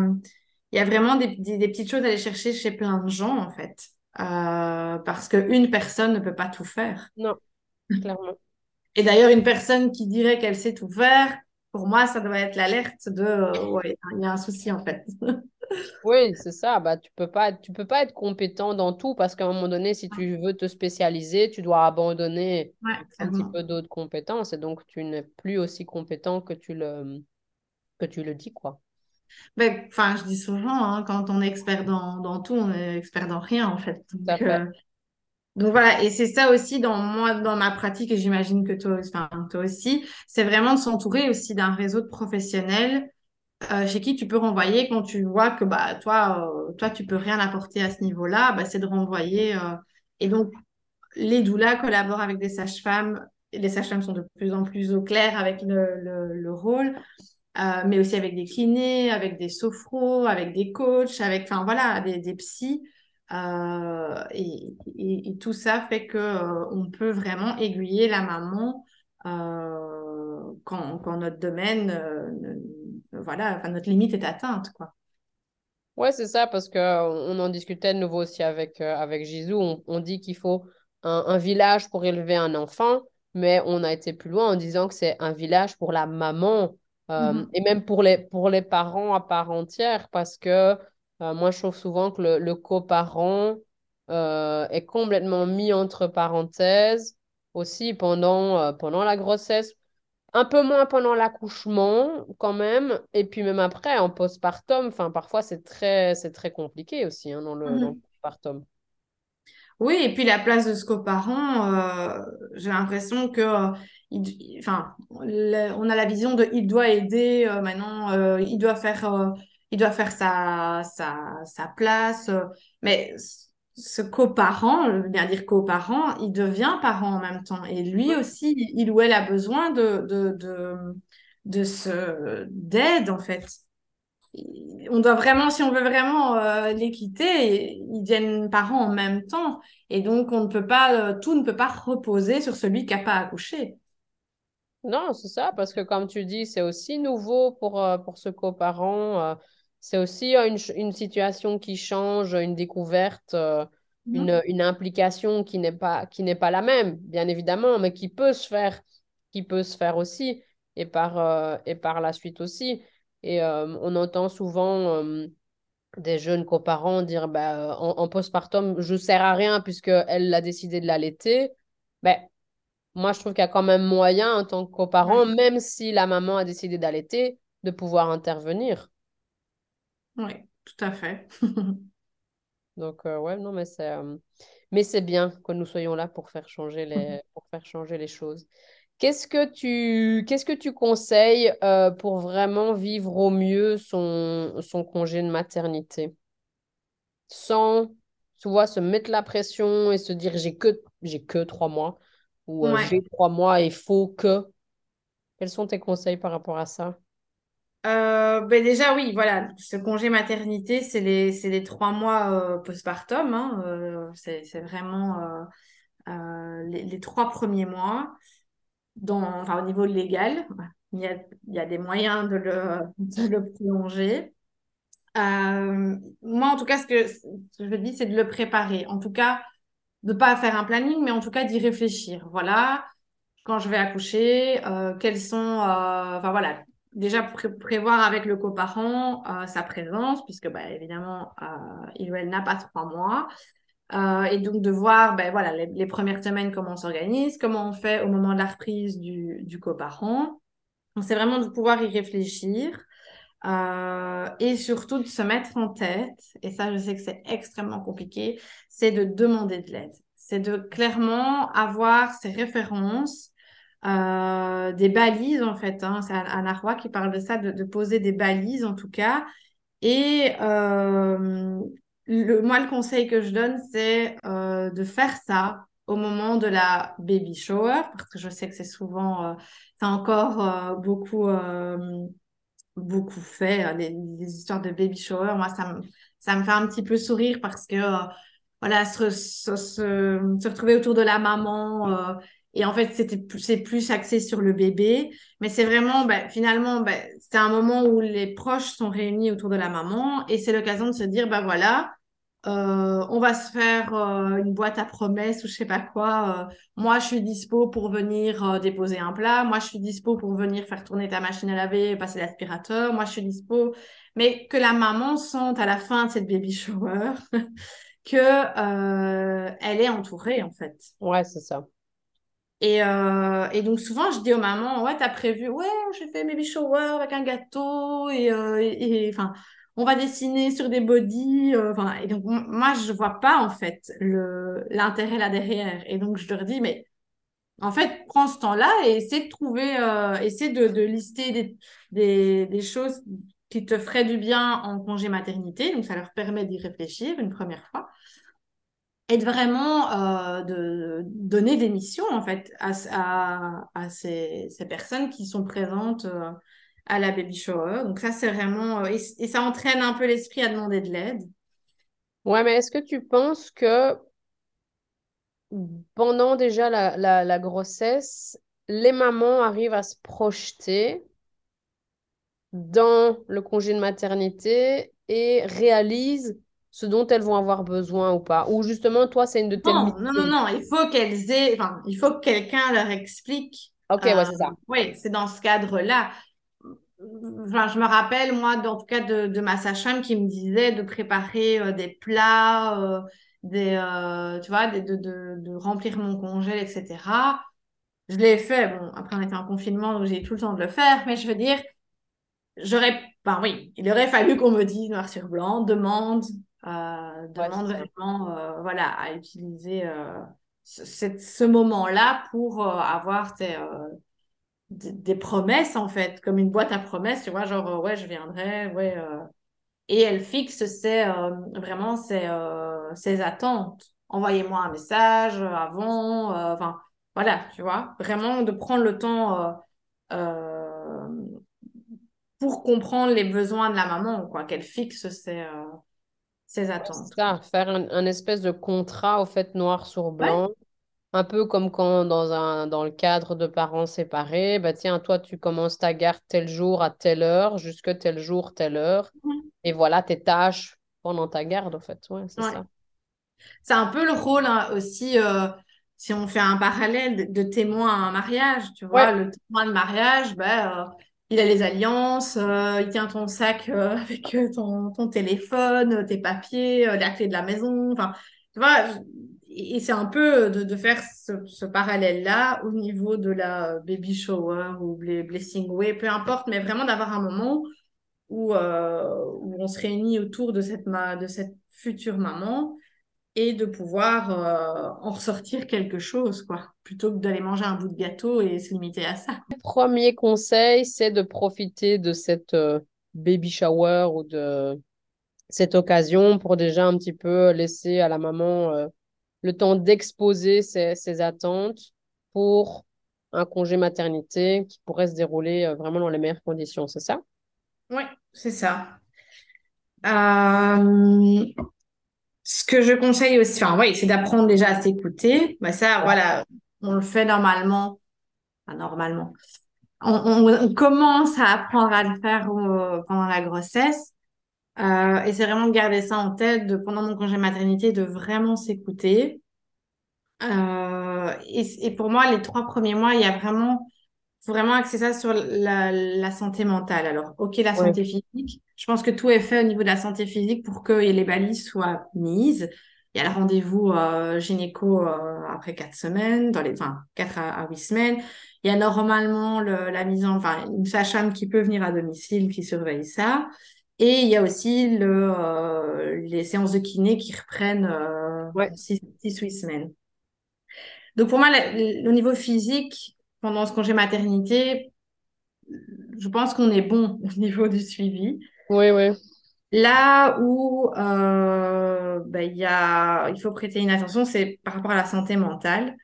il y a vraiment des, des, des petites choses à aller chercher chez plein de gens, en fait. Euh, parce qu'une personne ne peut pas tout faire. Non, clairement. Et d'ailleurs, une personne qui dirait qu'elle sait tout faire, pour moi, ça doit être l'alerte de, euh, ouais, il y a un souci, en fait. Oui, c'est ça. Bah, tu peux pas, tu peux pas être compétent dans tout parce qu'à un moment donné, si tu veux te spécialiser, tu dois abandonner Ouais, un petit peu d'autres compétences et donc tu n'es plus aussi compétent que tu le, que tu le dis, quoi. Ben, enfin, je dis souvent, hein, quand on est expert dans, dans tout, on est expert dans rien, en fait. Donc, euh, Donc voilà, et c'est ça aussi dans moi, dans ma pratique, et j'imagine que toi, toi aussi, c'est vraiment de s'entourer aussi d'un réseau de professionnels chez qui tu peux renvoyer quand tu vois que bah, toi, toi tu peux rien apporter à ce niveau-là, bah, c'est de renvoyer. et donc, les doulas collaborent avec des sages-femmes. Les sages-femmes sont de plus en plus au clair avec le, le, rôle, mais aussi avec des kinés, avec des sophros, avec des coachs, avec, enfin voilà, des, des psys. Euh, et, et, tout ça fait que euh, on peut vraiment aiguiller la maman euh, quand, quand, notre domaine, voilà, notre limite est atteinte, quoi. Ouais, c'est ça, parce qu'on on en discutait de nouveau aussi avec, avec Gisou. On, on dit qu'il faut un, un, village pour élever un enfant, mais on a été plus loin en disant que c'est un village pour la maman mm-hmm. et même pour les, pour les parents à part entière, parce que euh, moi, je trouve souvent que le, le coparent euh, est complètement mis entre parenthèses aussi pendant, euh, pendant la grossesse. Un peu moins pendant l'accouchement, quand même. Et puis même après, en postpartum, enfin, parfois, c'est très, très compliqué aussi hein, dans, le, dans le mhm. postpartum. Oui, et puis la place de ce coparent, j'ai l'impression que, enfin, on a la vision de il doit aider, maintenant, il doit faire il doit faire sa, sa, sa place. Euh, mais ce coparent, je veux bien dire coparent, il devient parent en même temps. Et lui aussi, il ou elle a besoin de, de, de, de ce, d'aide, en fait. On doit vraiment, si on veut vraiment euh, les quitter, ils deviennent parents en même temps. Et donc, on ne peut pas, euh, tout ne peut pas reposer sur celui qui n'a pas accouché. Non, c'est ça, parce que comme tu dis, c'est aussi nouveau pour, pour ce coparent. C'est aussi euh, une, une, situation qui change, une découverte, euh, mhm. une, une, implication qui n'est pas, qui n'est pas la même, bien évidemment, mais qui peut se faire, qui peut se faire aussi, et par, euh, et par la suite aussi. Et on entend souvent des jeunes coparents dire bah, en, en, postpartum, je ne sers à rien puisqu'elle a décidé de l'allaiter. Ben, moi, je trouve qu'il y a quand même moyen en tant que coparent, même si la maman a décidé d'allaiter, de pouvoir intervenir. Oui, tout à fait. Donc, euh, ouais, non, mais c'est, euh, mais c'est bien que nous soyons là pour faire changer les, pour faire changer les choses. Qu'est-ce que tu, qu'est-ce que tu conseilles euh, pour vraiment vivre au mieux son, son congé de maternité? Sans, tu vois, se mettre la pression et se dire j'ai que, j'ai que trois mois ou j'ai trois mois et il faut que. Quels sont tes conseils par rapport à ça? Euh, ben déjà, oui, voilà, ce congé maternité, c'est les, les trois mois euh, postpartum. Hein, euh, c'est vraiment les, les, trois premiers mois dans, enfin, au niveau légal. Il y a, il y a des moyens de le, de le prolonger. moi, en tout cas, ce que je dis, c'est de le préparer. En tout cas, de ne pas faire un planning, mais en tout cas d'y réfléchir. Voilà, quand je vais accoucher, quels sont, enfin voilà, déjà prévoir avec le coparent euh, sa présence, puisque bah, évidemment, euh, il ou elle n'a pas trois mois. Euh, et donc de voir ben, voilà, les, premières semaines comment on s'organise, comment on fait au moment de la reprise du, du coparent. C'est vraiment de pouvoir y réfléchir et surtout de se mettre en tête, et ça je sais que c'est extrêmement compliqué, c'est de demander de l'aide. C'est de clairement avoir ses références euh, des balises en fait. Hein. C'est Anna Roy qui parle de ça, de, poser des balises en tout cas. Et euh, le, moi, le conseil que je donne, c'est euh, de faire ça au moment de la baby shower, parce que je sais que c'est souvent, c'est encore beaucoup, beaucoup fait, hein, les, histoires de baby shower. Moi, ça me, ça me fait un petit peu sourire parce que voilà, se, se, se, retrouver autour de la maman, et en fait, c'était c'est plus axé sur le bébé. Mais c'est vraiment, ben, finalement, ben, c'est un moment où les proches sont réunis autour de la maman. Et c'est l'occasion de se dire, ben voilà, euh, on va se faire euh, une boîte à promesses ou je sais pas quoi. Euh, moi, je suis dispo pour venir déposer un plat. Moi, je suis dispo pour venir faire tourner ta machine à laver, passer l'aspirateur. Moi, je suis dispo. Mais que la maman sente à la fin de cette baby shower que elle est entourée, en fait. Ouais, c'est ça. Et, euh, et, donc souvent, je dis aux mamans, ouais, t'as prévu, ouais, j'ai fait baby shower avec un gâteau et, euh, et, enfin, on va dessiner sur des bodies. Euh, et donc moi, je vois pas en fait l'intérêt là derrière. Et donc je leur dis, mais en fait, prends ce temps-là et essaie de trouver, essaie de, lister des, des, choses qui te ferait du bien en congé maternité. Donc, ça leur permet d'y réfléchir une première fois. Et de vraiment euh, de donner des missions, en fait, à, à, à ces, ces, personnes qui sont présentes euh, à la baby shower. Donc, ça, c'est vraiment... Euh, et, et, ça entraîne un peu l'esprit à demander de l'aide. Ouais, mais est-ce que tu penses que pendant déjà la, la, la grossesse, les mamans arrivent à se projeter dans le congé de maternité et réalisent ce dont elles vont avoir besoin ou pas? Ou justement, toi, c'est une de tes non, non, non, non, il faut qu'elles aient, enfin, il faut que quelqu'un leur explique. Ok, ouais, c'est ça. Euh, oui, c'est dans ce cadre-là. Enfin, je me rappelle, moi, en tout cas, de, de ma sage-femme qui me disait de préparer euh, des plats, euh, des, tu vois, de, de, de, remplir mon congé, etc. Je l'ai fait. Bon, après, on était en confinement, donc j'ai tout le temps de le faire. Mais je veux dire, j'aurais, ben oui, il aurait fallu qu'on me dise noir sur blanc, demande, euh, demande vraiment, euh, voilà, à utiliser euh, ce, ce moment-là pour euh, avoir tes, euh, des, promesses en fait, comme une boîte à promesses, tu vois, genre ouais, je viendrai, ouais. et elle fixe ses, vraiment ses, ses attentes. Envoyez-moi un message avant, enfin voilà, tu vois, vraiment de prendre le temps pour comprendre les besoins de la maman, quoi, qu'elle fixe ses, euh, ses attentes. ça, faire un, espèce de contrat, au fait, noir sur blanc. Un peu comme quand dans, un, dans le cadre de parents séparés, bah tiens, toi, tu commences ta garde tel jour à telle heure, jusque tel jour, telle heure. Mhm. Et voilà tes tâches pendant ta garde, en fait. Ouais, c'est ça. C'est un peu le rôle hein, aussi, euh, si on fait un parallèle de, témoin à un mariage, tu vois, le témoin de mariage, bah, il a les alliances, euh, il tient ton sac euh, avec euh, ton, ton, téléphone, tes papiers, la clé de la maison. Enfin, tu vois, et c'est un peu de, de faire ce, parallèle-là au niveau de la baby shower ou blessing way, peu importe, mais vraiment d'avoir un moment où, où on se réunit autour de cette, de cette future maman et de pouvoir euh, en ressortir quelque chose, quoi, plutôt que d'aller manger un bout de gâteau et se limiter à ça. Le premier conseil, c'est de profiter de cette euh, baby shower ou de cette occasion pour déjà un petit peu laisser à la maman euh, le temps d'exposer ses, ses, attentes pour un congé maternité qui pourrait se dérouler vraiment dans les meilleures conditions, c'est ça? Oui, c'est ça. Euh, ce que je conseille aussi, enfin, oui, c'est d'apprendre déjà à s'écouter. Bah, ça, voilà, on le fait normalement. Enfin, normalement. On, on, commence à apprendre à le faire euh, pendant la grossesse. Euh, et c'est vraiment de garder ça en tête, de, pendant mon congé maternité, de vraiment s'écouter. Euh, et, et, pour moi, les trois premiers mois, il y a vraiment faut vraiment axer ça sur la, la santé mentale. Alors, ok, la santé physique. Je pense que tout est fait au niveau de la santé physique pour que les balises soient mises. Il y a le rendez-vous euh, gynéco euh, après quatre semaines, dans les, enfin, quatre à, huit semaines. Il y a normalement le, la mise en, enfin, une sage-femme qui peut venir à domicile, qui surveille ça. Et il y a aussi le, euh, les séances de kiné qui reprennent euh, ouais. six, six, huit semaines. Donc pour moi, au niveau physique, pendant ce congé maternité, je pense qu'on est bon au niveau du suivi. Oui, oui. Là où euh, bah, y a, il faut prêter une attention, c'est par rapport à la santé mentale.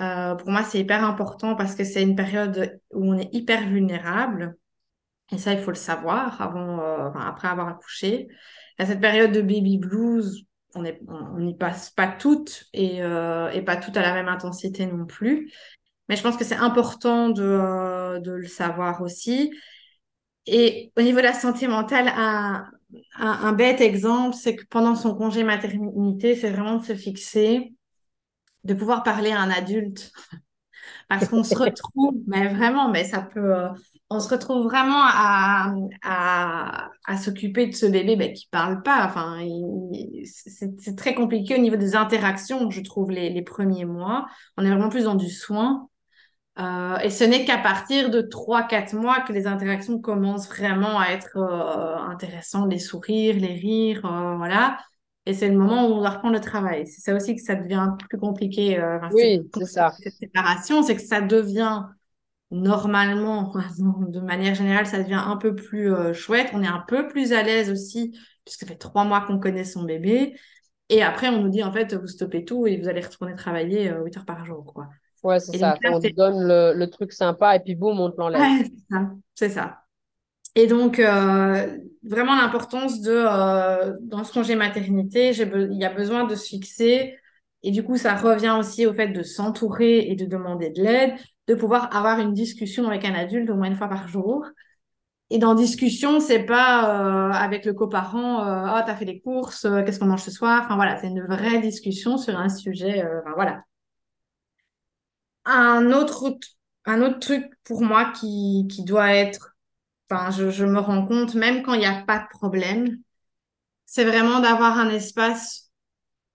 Euh, pour moi, c'est hyper important parce que c'est une période où on est hyper vulnérable. Et ça, il faut le savoir avant, euh, enfin, après avoir accouché. À cette période de baby blues, on n'y on, passe pas toutes et, euh, et pas toutes à la même intensité non plus. Mais je pense que c'est important de, euh, de, le savoir aussi. Et au niveau de la santé mentale, un, un, un bête exemple, c'est que pendant son congé maternité, c'est vraiment de se fixer, de pouvoir parler à un adulte. Parce qu'on se retrouve, mais vraiment, mais ça peut, on se retrouve vraiment à, à, à s'occuper de ce bébé ben, qui parle pas. Enfin, c'est très compliqué au niveau des interactions, je trouve, les, les premiers mois. On est vraiment plus dans du soin. Euh, et ce n'est qu'à partir de 3-4 mois que les interactions commencent vraiment à être euh, intéressantes, les sourires, les rires, euh, voilà. Et c'est le moment où on doit reprendre le travail. C'est ça aussi que ça devient plus compliqué. oui, c'est ça. Cette séparation, c'est que ça devient normalement, de manière générale, ça devient un peu plus euh, chouette. On est un peu plus à l'aise aussi, puisque ça fait trois mois qu'on connaît son bébé. Et après, on nous dit, en fait, vous stoppez tout et vous allez retourner travailler 8 euh, heures par jour, quoi. Ouais, c'est ça. on te donne le, truc sympa et puis boum, on te l'enlève. Ouais, c'est ça. C'est ça. Et donc, euh, vraiment l'importance de, dans ce congé maternité, il y a besoin de se fixer. Et du coup, ça revient aussi au fait de s'entourer et de demander de l'aide de pouvoir avoir une discussion avec un adulte au moins une fois par jour. Et dans discussion, c'est pas euh, avec le coparent, euh, oh, t'as fait les courses, euh, qu'est-ce qu'on mange ce soir? Enfin voilà, c'est une vraie discussion sur un sujet. Euh, enfin, voilà. Un autre, un autre truc pour moi qui, qui doit être, enfin, je, je me rends compte, même quand il n'y a pas de problème, c'est vraiment d'avoir un espace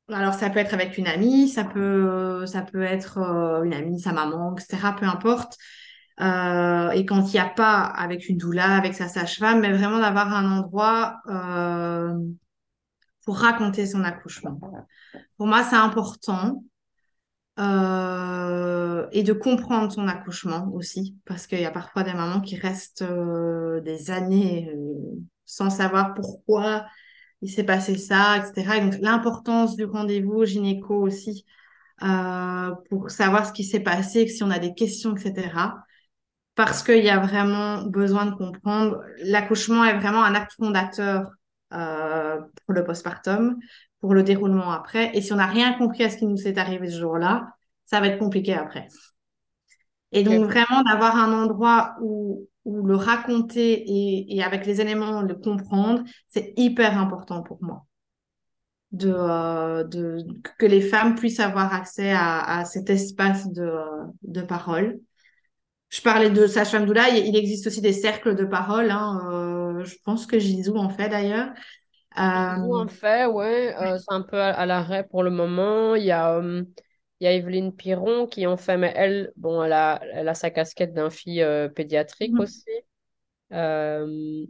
alors, ça peut être avec une amie, ça peut, ça peut être euh, une amie, sa maman, etc., peu importe. Euh, et quand il n'y a pas avec une doula, avec sa sage-femme, mais vraiment d'avoir un endroit euh, pour raconter son accouchement. Pour moi, c'est important. et de comprendre son accouchement aussi, parce qu'il y a parfois des mamans qui restent des années sans savoir pourquoi il s'est passé ça, etc. donc l'importance du rendez-vous gynéco aussi euh, pour savoir ce qui s'est passé, si on a des questions, etc. Parce qu'il y a vraiment besoin de comprendre. L'accouchement est vraiment un acte fondateur euh, pour le postpartum, pour le déroulement après. Et si on n'a rien compris à ce qui nous est arrivé ce jour-là, ça va être compliqué après. Et donc vraiment d'avoir un endroit où ou le raconter et, avec les éléments le comprendre, c'est hyper important pour moi. De, euh, de, que les femmes puissent avoir accès à, cet espace de, de parole. Je parlais de sage-femme doula, il existe aussi des cercles de parole. Hein, euh, je pense que Gisou en fait d'ailleurs. Gisou en fait, ouais. Euh, c'est un peu à, l'arrêt pour le moment. Il y a il y a Evelyne Piron qui en fait, mais elle, bon, elle a, elle a sa casquette d'un fille euh, pédiatrique mhm. aussi. Euh,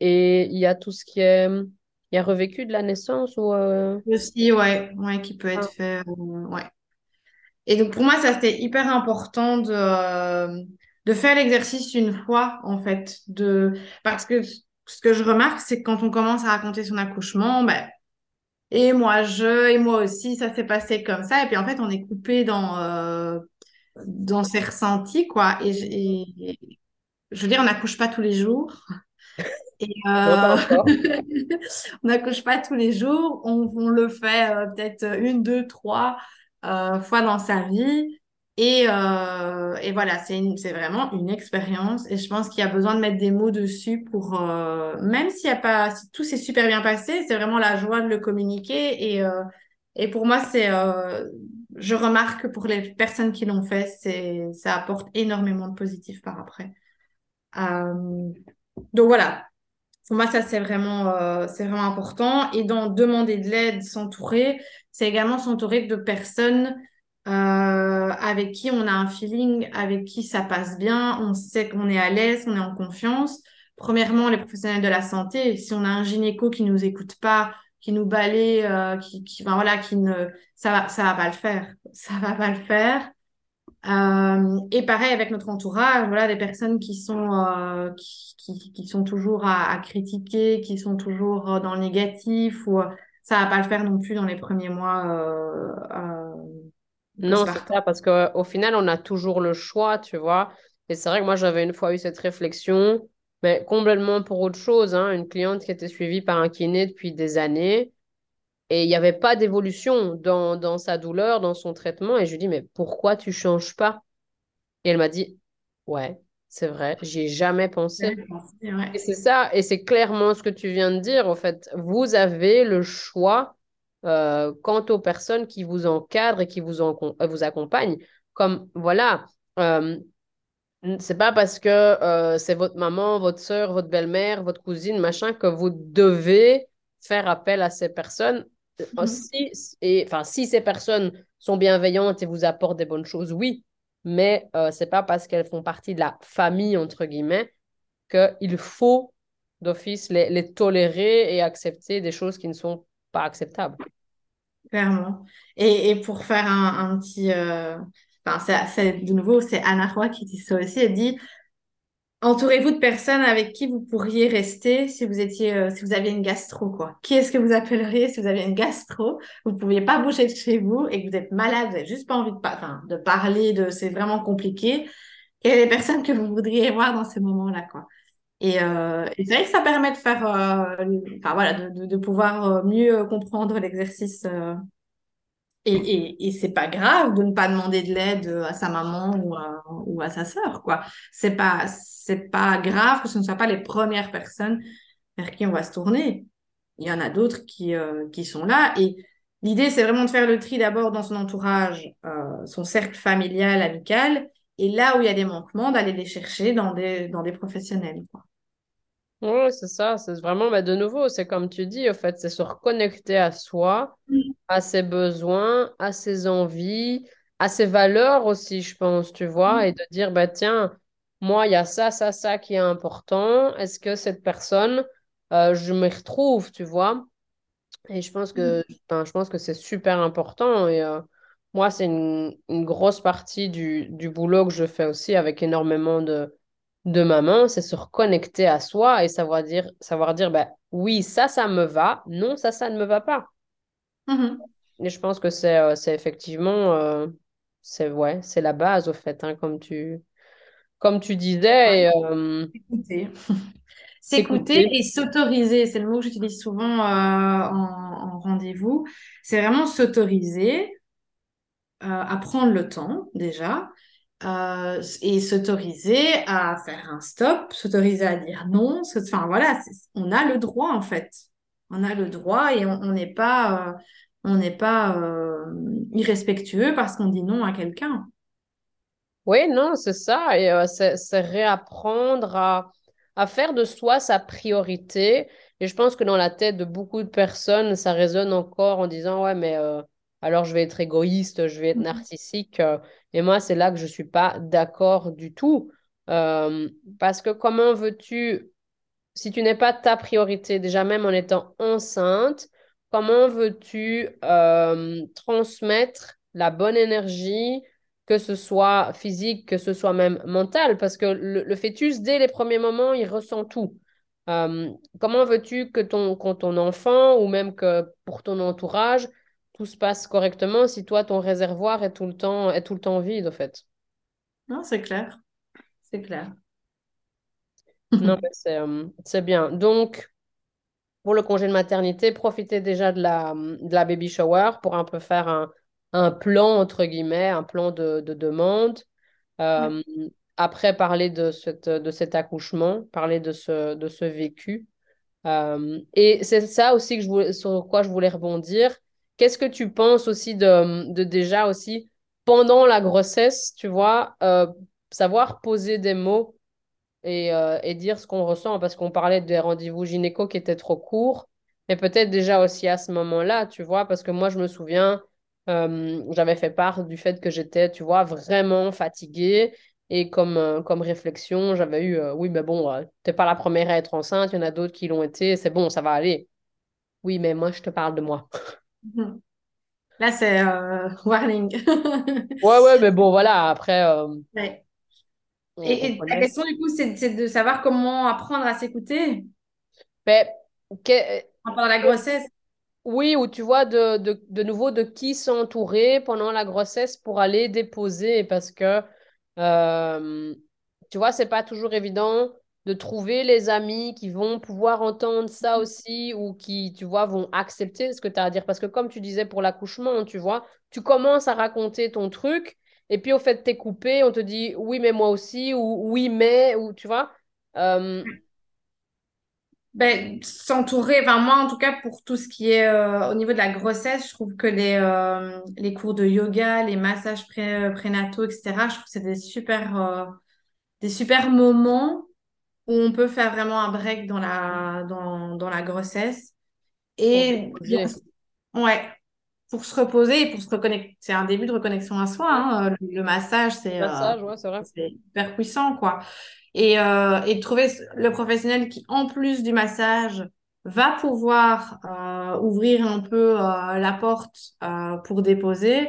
et il y a tout ce qui est. Il y a revécu de la naissance ou. Euh, aussi, ouais, ouais, qui peut être ah. fait. ouais. Et donc pour moi, ça c'était hyper important de, de faire l'exercice une fois, en fait. De... Parce que ce que je remarque, c'est que quand on commence à raconter son accouchement, ben, et moi je, et moi aussi, ça s'est passé comme ça. Et puis en fait, on est coupé dans, euh, dans ses ressentis, quoi. Et, je veux dire, on n'accouche pas tous les jours. Et, euh, on n'accouche pas tous les jours. On, le fait euh, peut-être une, deux, trois fois dans sa vie. Et, euh, et voilà, c'est vraiment une expérience et je pense qu'il y a besoin de mettre des mots dessus pour, euh, même s'il y a pas, si tout s'est super bien passé, c'est vraiment la joie de le communiquer et, euh, et pour moi, c'est, je remarque que pour les personnes qui l'ont fait, c'est, ça apporte énormément de positif par après. Donc voilà, pour moi, ça, c'est vraiment, c'est vraiment important. Et dans demander de l'aide, s'entourer, c'est également s'entourer de personnes avec qui on a un feeling, avec qui ça passe bien, on sait qu'on est à l'aise, on est en confiance. Premièrement, les professionnels de la santé, si on a un gynéco qui nous écoute pas, qui nous balaye, euh, qui, qui ben voilà, qui ne, ça va, ça va pas le faire, ça va pas le faire. Euh, et pareil avec notre entourage, voilà, des personnes qui sont euh, qui, qui, qui, sont toujours à, à, critiquer, qui sont toujours dans le négatif, ou ça va pas le faire non plus dans les premiers mois non, c'est ça, parce qu'au final, on a toujours le choix, tu vois. Et c'est vrai que moi, j'avais une fois eu cette réflexion, mais complètement pour autre chose. Hein, une cliente qui était suivie par un kiné depuis des années et il n'y avait pas d'évolution dans, dans sa douleur, dans son traitement. Et je lui dis, mais pourquoi tu changes pas? Et elle m'a dit, ouais, c'est vrai, j'y ai jamais pensé. Et c'est ça, et c'est clairement ce que tu viens de dire. En fait, vous avez le choix euh, quant aux personnes qui vous encadrent et qui vous, en, euh, vous accompagnent. Comme, voilà, euh, c'est pas parce que euh, c'est votre maman, votre soeur, votre belle-mère, votre cousine, machin, que vous devez faire appel à ces personnes. Mm-hmm. Si, et, enfin, si ces personnes sont bienveillantes et vous apportent des bonnes choses, oui, mais c'est pas parce qu'elles font partie de la famille, entre guillemets, qu'il faut d'office les, les tolérer et accepter des choses qui ne sont pas acceptable. Clairement. Et, et pour faire un, un petit, euh, enfin, c'est de nouveau, c'est Anna Roy qui dit ça aussi. Elle dit Entourez-vous de personnes avec qui vous pourriez rester si vous étiez, euh, si vous aviez une gastro, quoi. Qui est-ce que vous appelleriez si vous avez une gastro, vous ne pouviez pas bouger de chez vous et que vous êtes malade, vous n'avez juste pas envie de, de parler, de, c'est vraiment compliqué. Quelles sont les personnes que vous voudriez voir dans ces moments-là, quoi? Et, euh, et c'est vrai que ça permet de faire, euh, enfin voilà, de, pouvoir mieux comprendre l'exercice et, et, et c'est pas grave de ne pas demander de l'aide à sa maman ou à, ou à sa sœur, quoi. C'est pas, c'est pas grave que ce ne soient pas les premières personnes vers qui on va se tourner. Il y en a d'autres qui, euh, qui sont là. Et l'idée, c'est vraiment de faire le tri d'abord dans son entourage, euh, son cercle familial, amical, et là où il y a des manquements, d'aller les chercher dans des, dans des professionnels, quoi. Oui, c'est ça. C'est vraiment, mais de nouveau, c'est comme tu dis, au fait, c'est se reconnecter à soi, à ses besoins, à ses envies, à ses valeurs aussi, je pense, tu vois, et de dire, bah, tiens, moi, il y a ça, ça, ça qui est important. Est-ce que cette personne, euh, je me retrouve, tu vois? Et je pense que, je pense que c'est super important. Et euh, moi, c'est une, une, grosse partie du, du boulot que je fais aussi avec énormément de de maman, c'est se reconnecter à soi et savoir dire, savoir dire ben, oui, ça, ça me va, non, ça, ça ne me va pas. Mm-hmm. Et je pense que c'est euh, c'est effectivement, euh, c'est ouais, c'est la base au fait, hein, comme, tu, comme tu disais. Euh, S'écouter. S'écouter et s'autoriser, c'est le mot que j'utilise souvent en, en rendez-vous. C'est vraiment s'autoriser à prendre le temps déjà euh, et s'autoriser à faire un stop, s'autoriser à dire non. Enfin voilà, on a le droit en fait. On a le droit et on n'est pas, euh, on n'est pas euh, irrespectueux parce qu'on dit non à quelqu'un. Oui, non, c'est ça. Et c'est réapprendre à, à faire de soi sa priorité. Et je pense que dans la tête de beaucoup de personnes, ça résonne encore en disant ouais, mais alors je vais être égoïste, je vais être mmh. narcissique. Euh, et moi, c'est là que je ne suis pas d'accord du tout. Euh, parce que comment veux-tu, si tu n'es pas ta priorité, déjà même en étant enceinte, comment veux-tu euh, transmettre la bonne énergie, que ce soit physique, que ce soit même mental Parce que le, fœtus, dès les premiers moments, il ressent tout. comment veux-tu que ton, que ton enfant, ou même que pour ton entourage, tout se passe correctement si toi, ton réservoir est tout le temps, est tout le temps vide, en fait. Non, c'est clair. C'est clair. non, mais euh, c'est bien. Donc, pour le congé de maternité, profitez déjà de la, de la baby shower pour un peu faire un, un plan, entre guillemets, un plan de, de demande. Euh, après, parler de, cette, de cet accouchement, parler de ce, de ce vécu. Euh, et c'est ça aussi que je voulais, sur quoi je voulais rebondir. Qu'est-ce que tu penses aussi de, de, déjà aussi pendant la grossesse, tu vois, euh, savoir poser des mots et, euh, et dire ce qu'on ressent? Parce qu'on parlait des rendez-vous gynéco qui étaient trop courts, mais peut-être déjà aussi à ce moment-là, tu vois, parce que moi je me souviens, euh, j'avais fait part du fait que j'étais, tu vois, vraiment fatiguée et comme, comme réflexion, j'avais eu, oui, mais bon, t'es pas la première à être enceinte, il y en a d'autres qui l'ont été, c'est bon, ça va aller. Oui, mais moi, je te parle de moi. Mhm. Là, c'est euh, warning. ouais, ouais, mais bon, voilà, après. Euh, et, la question, du coup, c'est de savoir comment apprendre à s'écouter. Mais, Pendant la grossesse. Oui, ou tu vois, de, de, de nouveau, de qui s'entourer pendant la grossesse pour aller déposer, parce que, euh, tu vois, c'est pas toujours évident de trouver les amis qui vont pouvoir entendre ça aussi ou qui, tu vois, vont accepter ce que tu as à dire. Parce que comme tu disais pour l'accouchement, tu vois, tu commences à raconter ton truc et puis au fait, t'es coupé, on te dit oui, mais moi aussi ou oui, mais, ou tu vois. Euh, ben, s'entourer, enfin moi en tout cas pour tout ce qui est euh, au niveau de la grossesse, je trouve que les, euh, les cours de yoga, les massages pré prénataux, etc., je trouve que c'est des super, des super moments où on peut faire vraiment un break dans la, dans, dans la grossesse. Et ouais, pour se reposer et pour se reconnecter. C'est un début de reconnexion à soi. Hein. Le, massage, c'est euh, hyper puissant. quoi. Et, euh, et de trouver le professionnel qui, en plus du massage, va pouvoir euh, ouvrir un peu la porte pour déposer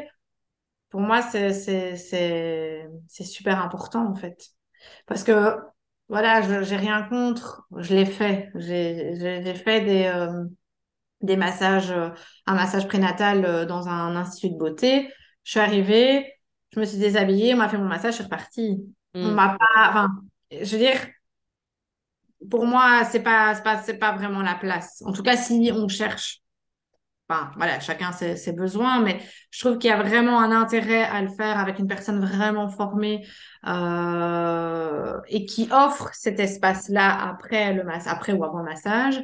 pour moi, c'est super important, en fait. Parce que, voilà, je j'ai rien contre, je l'ai fait. J'ai fait des, euh, des massages, euh, un massage prénatal euh, dans un institut de beauté. Je suis arrivée, je me suis déshabillée, on m'a fait mon massage, je suis repartie. On hmm. m'a pas, enfin, je veux dire, pour moi, c'est pas, pas, c'est pas vraiment la place. En tout cas, si on cherche Enfin, voilà, chacun ses, besoins, mais je trouve qu'il y a vraiment un intérêt à le faire avec une personne vraiment formée euh, et qui offre cet espace-là après le massage, après ou avant le massage.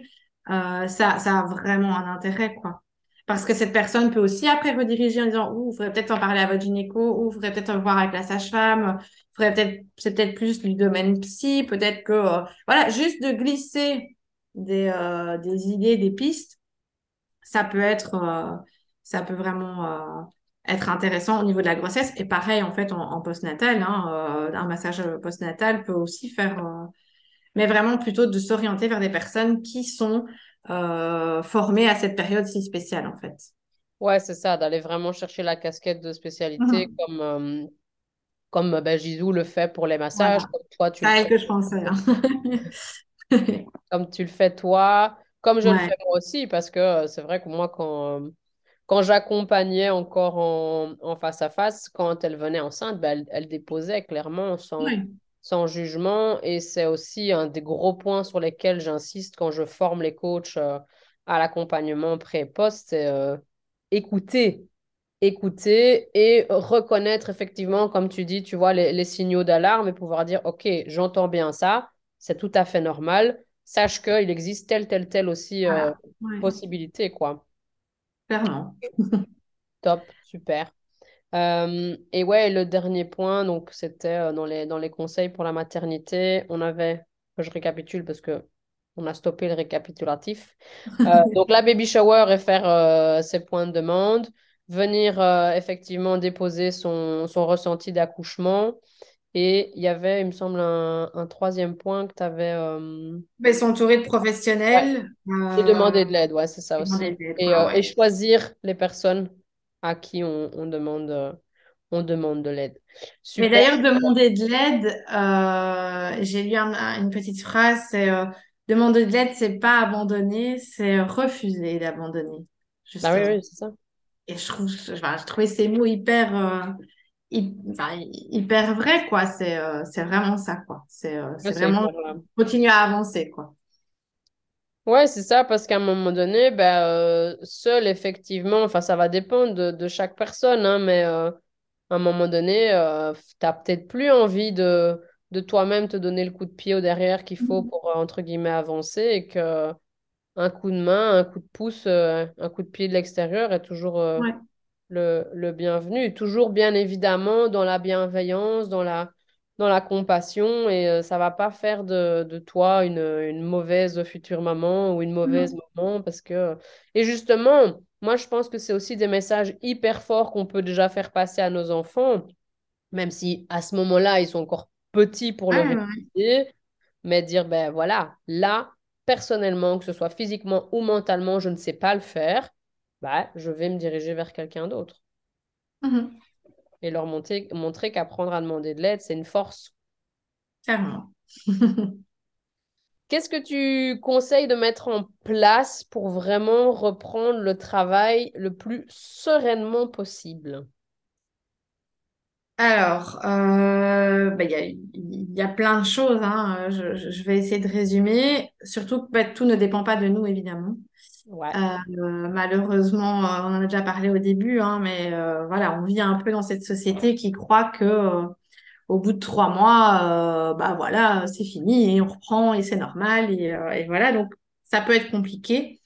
Euh, ça, ça a vraiment un intérêt, quoi. Parce que cette personne peut aussi après rediriger en disant, ouh, vous faudrait peut-être en parler à votre gynéco, ou vous faudrait peut-être en voir avec la sage-femme, peut-être, c'est peut-être plus du domaine psy, peut-être que, euh, voilà, juste de glisser des, des idées, des pistes ça peut être, euh, ça peut vraiment euh, être intéressant au niveau de la grossesse. Et pareil, en fait, en, postnatal, hein, euh, un massage postnatal peut aussi faire, mais vraiment plutôt de s'orienter vers des personnes qui sont formées à cette période si spéciale, en fait. Ouais, c'est ça, d'aller vraiment chercher la casquette de spécialité mmh. comme, comme ben, Gisou le fait pour les massages, comme toi tu le que je pensais. Hein. comme tu le fais toi, comme je le fais moi aussi, parce que euh, c'est vrai que moi, quand, euh, quand j'accompagnais encore en, en, face à face, quand elle venait enceinte, ben, elle, elle, déposait clairement sans, sans jugement. Et c'est aussi un des gros points sur lesquels j'insiste quand je forme les coachs euh, à l'accompagnement pré-post, c'est écouter. Écouter et reconnaître effectivement, comme tu dis, tu vois, les, les signaux d'alarme et pouvoir dire, OK, j'entends bien ça, c'est tout à fait normal sache qu'il existe telle, telle, telle aussi euh, possibilité, quoi. Clairement. Top, super. Euh, et ouais, le dernier point, donc c'était euh, dans, les, dans les conseils pour la maternité, on avait, je récapitule parce que on a stoppé le récapitulatif. donc la baby shower et faire ses points de demande, venir effectivement déposer son, son ressenti d'accouchement, et il y avait, il me semble, un, troisième point que tu avais. Euh... S'entourer de professionnels. Et demander de l'aide, ouais, c'est ça aussi. Et, euh, et, choisir les personnes à qui on, on demande, euh, on demande de l'aide. Mais d'ailleurs, demander de l'aide, euh, j'ai lu une petite phrase, c'est demander de l'aide, c'est pas abandonner, c'est refuser d'abandonner. Ah oui, oui, c'est ça. Et je, trouve, je, trouvais ces mots hyper hyper vrai, quoi. C'est euh, c'est vraiment ça, quoi. C'est euh, vraiment continuer à avancer, quoi. Ouais, c'est ça, parce qu'à un moment donné, ben, euh, seul, effectivement, enfin, ça va dépendre de, de chaque personne, hein, mais à un moment donné, tu n'as peut-être plus envie de, de toi-même te donner le coup de pied au derrière qu'il faut mmh. pour, entre guillemets, avancer et que un coup de main, un coup de pouce, un coup de pied de l'extérieur est toujours, le, le bienvenu, toujours bien évidemment dans la bienveillance, dans la, dans la compassion, et ça euh, ça va pas faire de, de toi une, une, mauvaise future maman ou une mauvaise maman, parce que... Et justement, moi, je pense que c'est aussi des messages hyper forts qu'on peut déjà faire passer à nos enfants, même si à ce moment-là, ils sont encore petits pour le ah, mais dire, ben voilà, là, personnellement, que ce soit physiquement ou mentalement, je ne sais pas le faire bah, je vais me diriger vers quelqu'un d'autre. Mhm. Et leur montrer, montrer qu'apprendre à demander de l'aide, c'est une force. Clairement. Qu'est-ce que tu conseilles de mettre en place pour vraiment reprendre le travail le plus sereinement possible? Alors, euh, bah, il y, a, plein de choses. Hein. Je, vais essayer de résumer. Surtout que bah, tout ne dépend pas de nous, évidemment. Euh, malheureusement, euh, on en a déjà parlé au début, hein, mais euh, voilà, on vit un peu dans cette société qui croit que au bout de trois mois, bah voilà, c'est fini et on reprend et c'est normal et, voilà, donc ça peut être compliqué.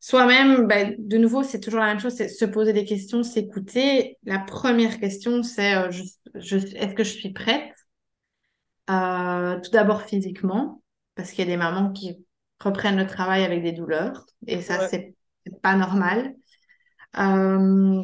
Soi-même, bah, de nouveau, c'est toujours la même chose, c'est se poser des questions, s'écouter. La première question, c'est est-ce que je suis prête? tout d'abord physiquement, parce qu'il y a des mamans qui reprennent le travail avec des douleurs. Et ça, c'est pas normal. Euh,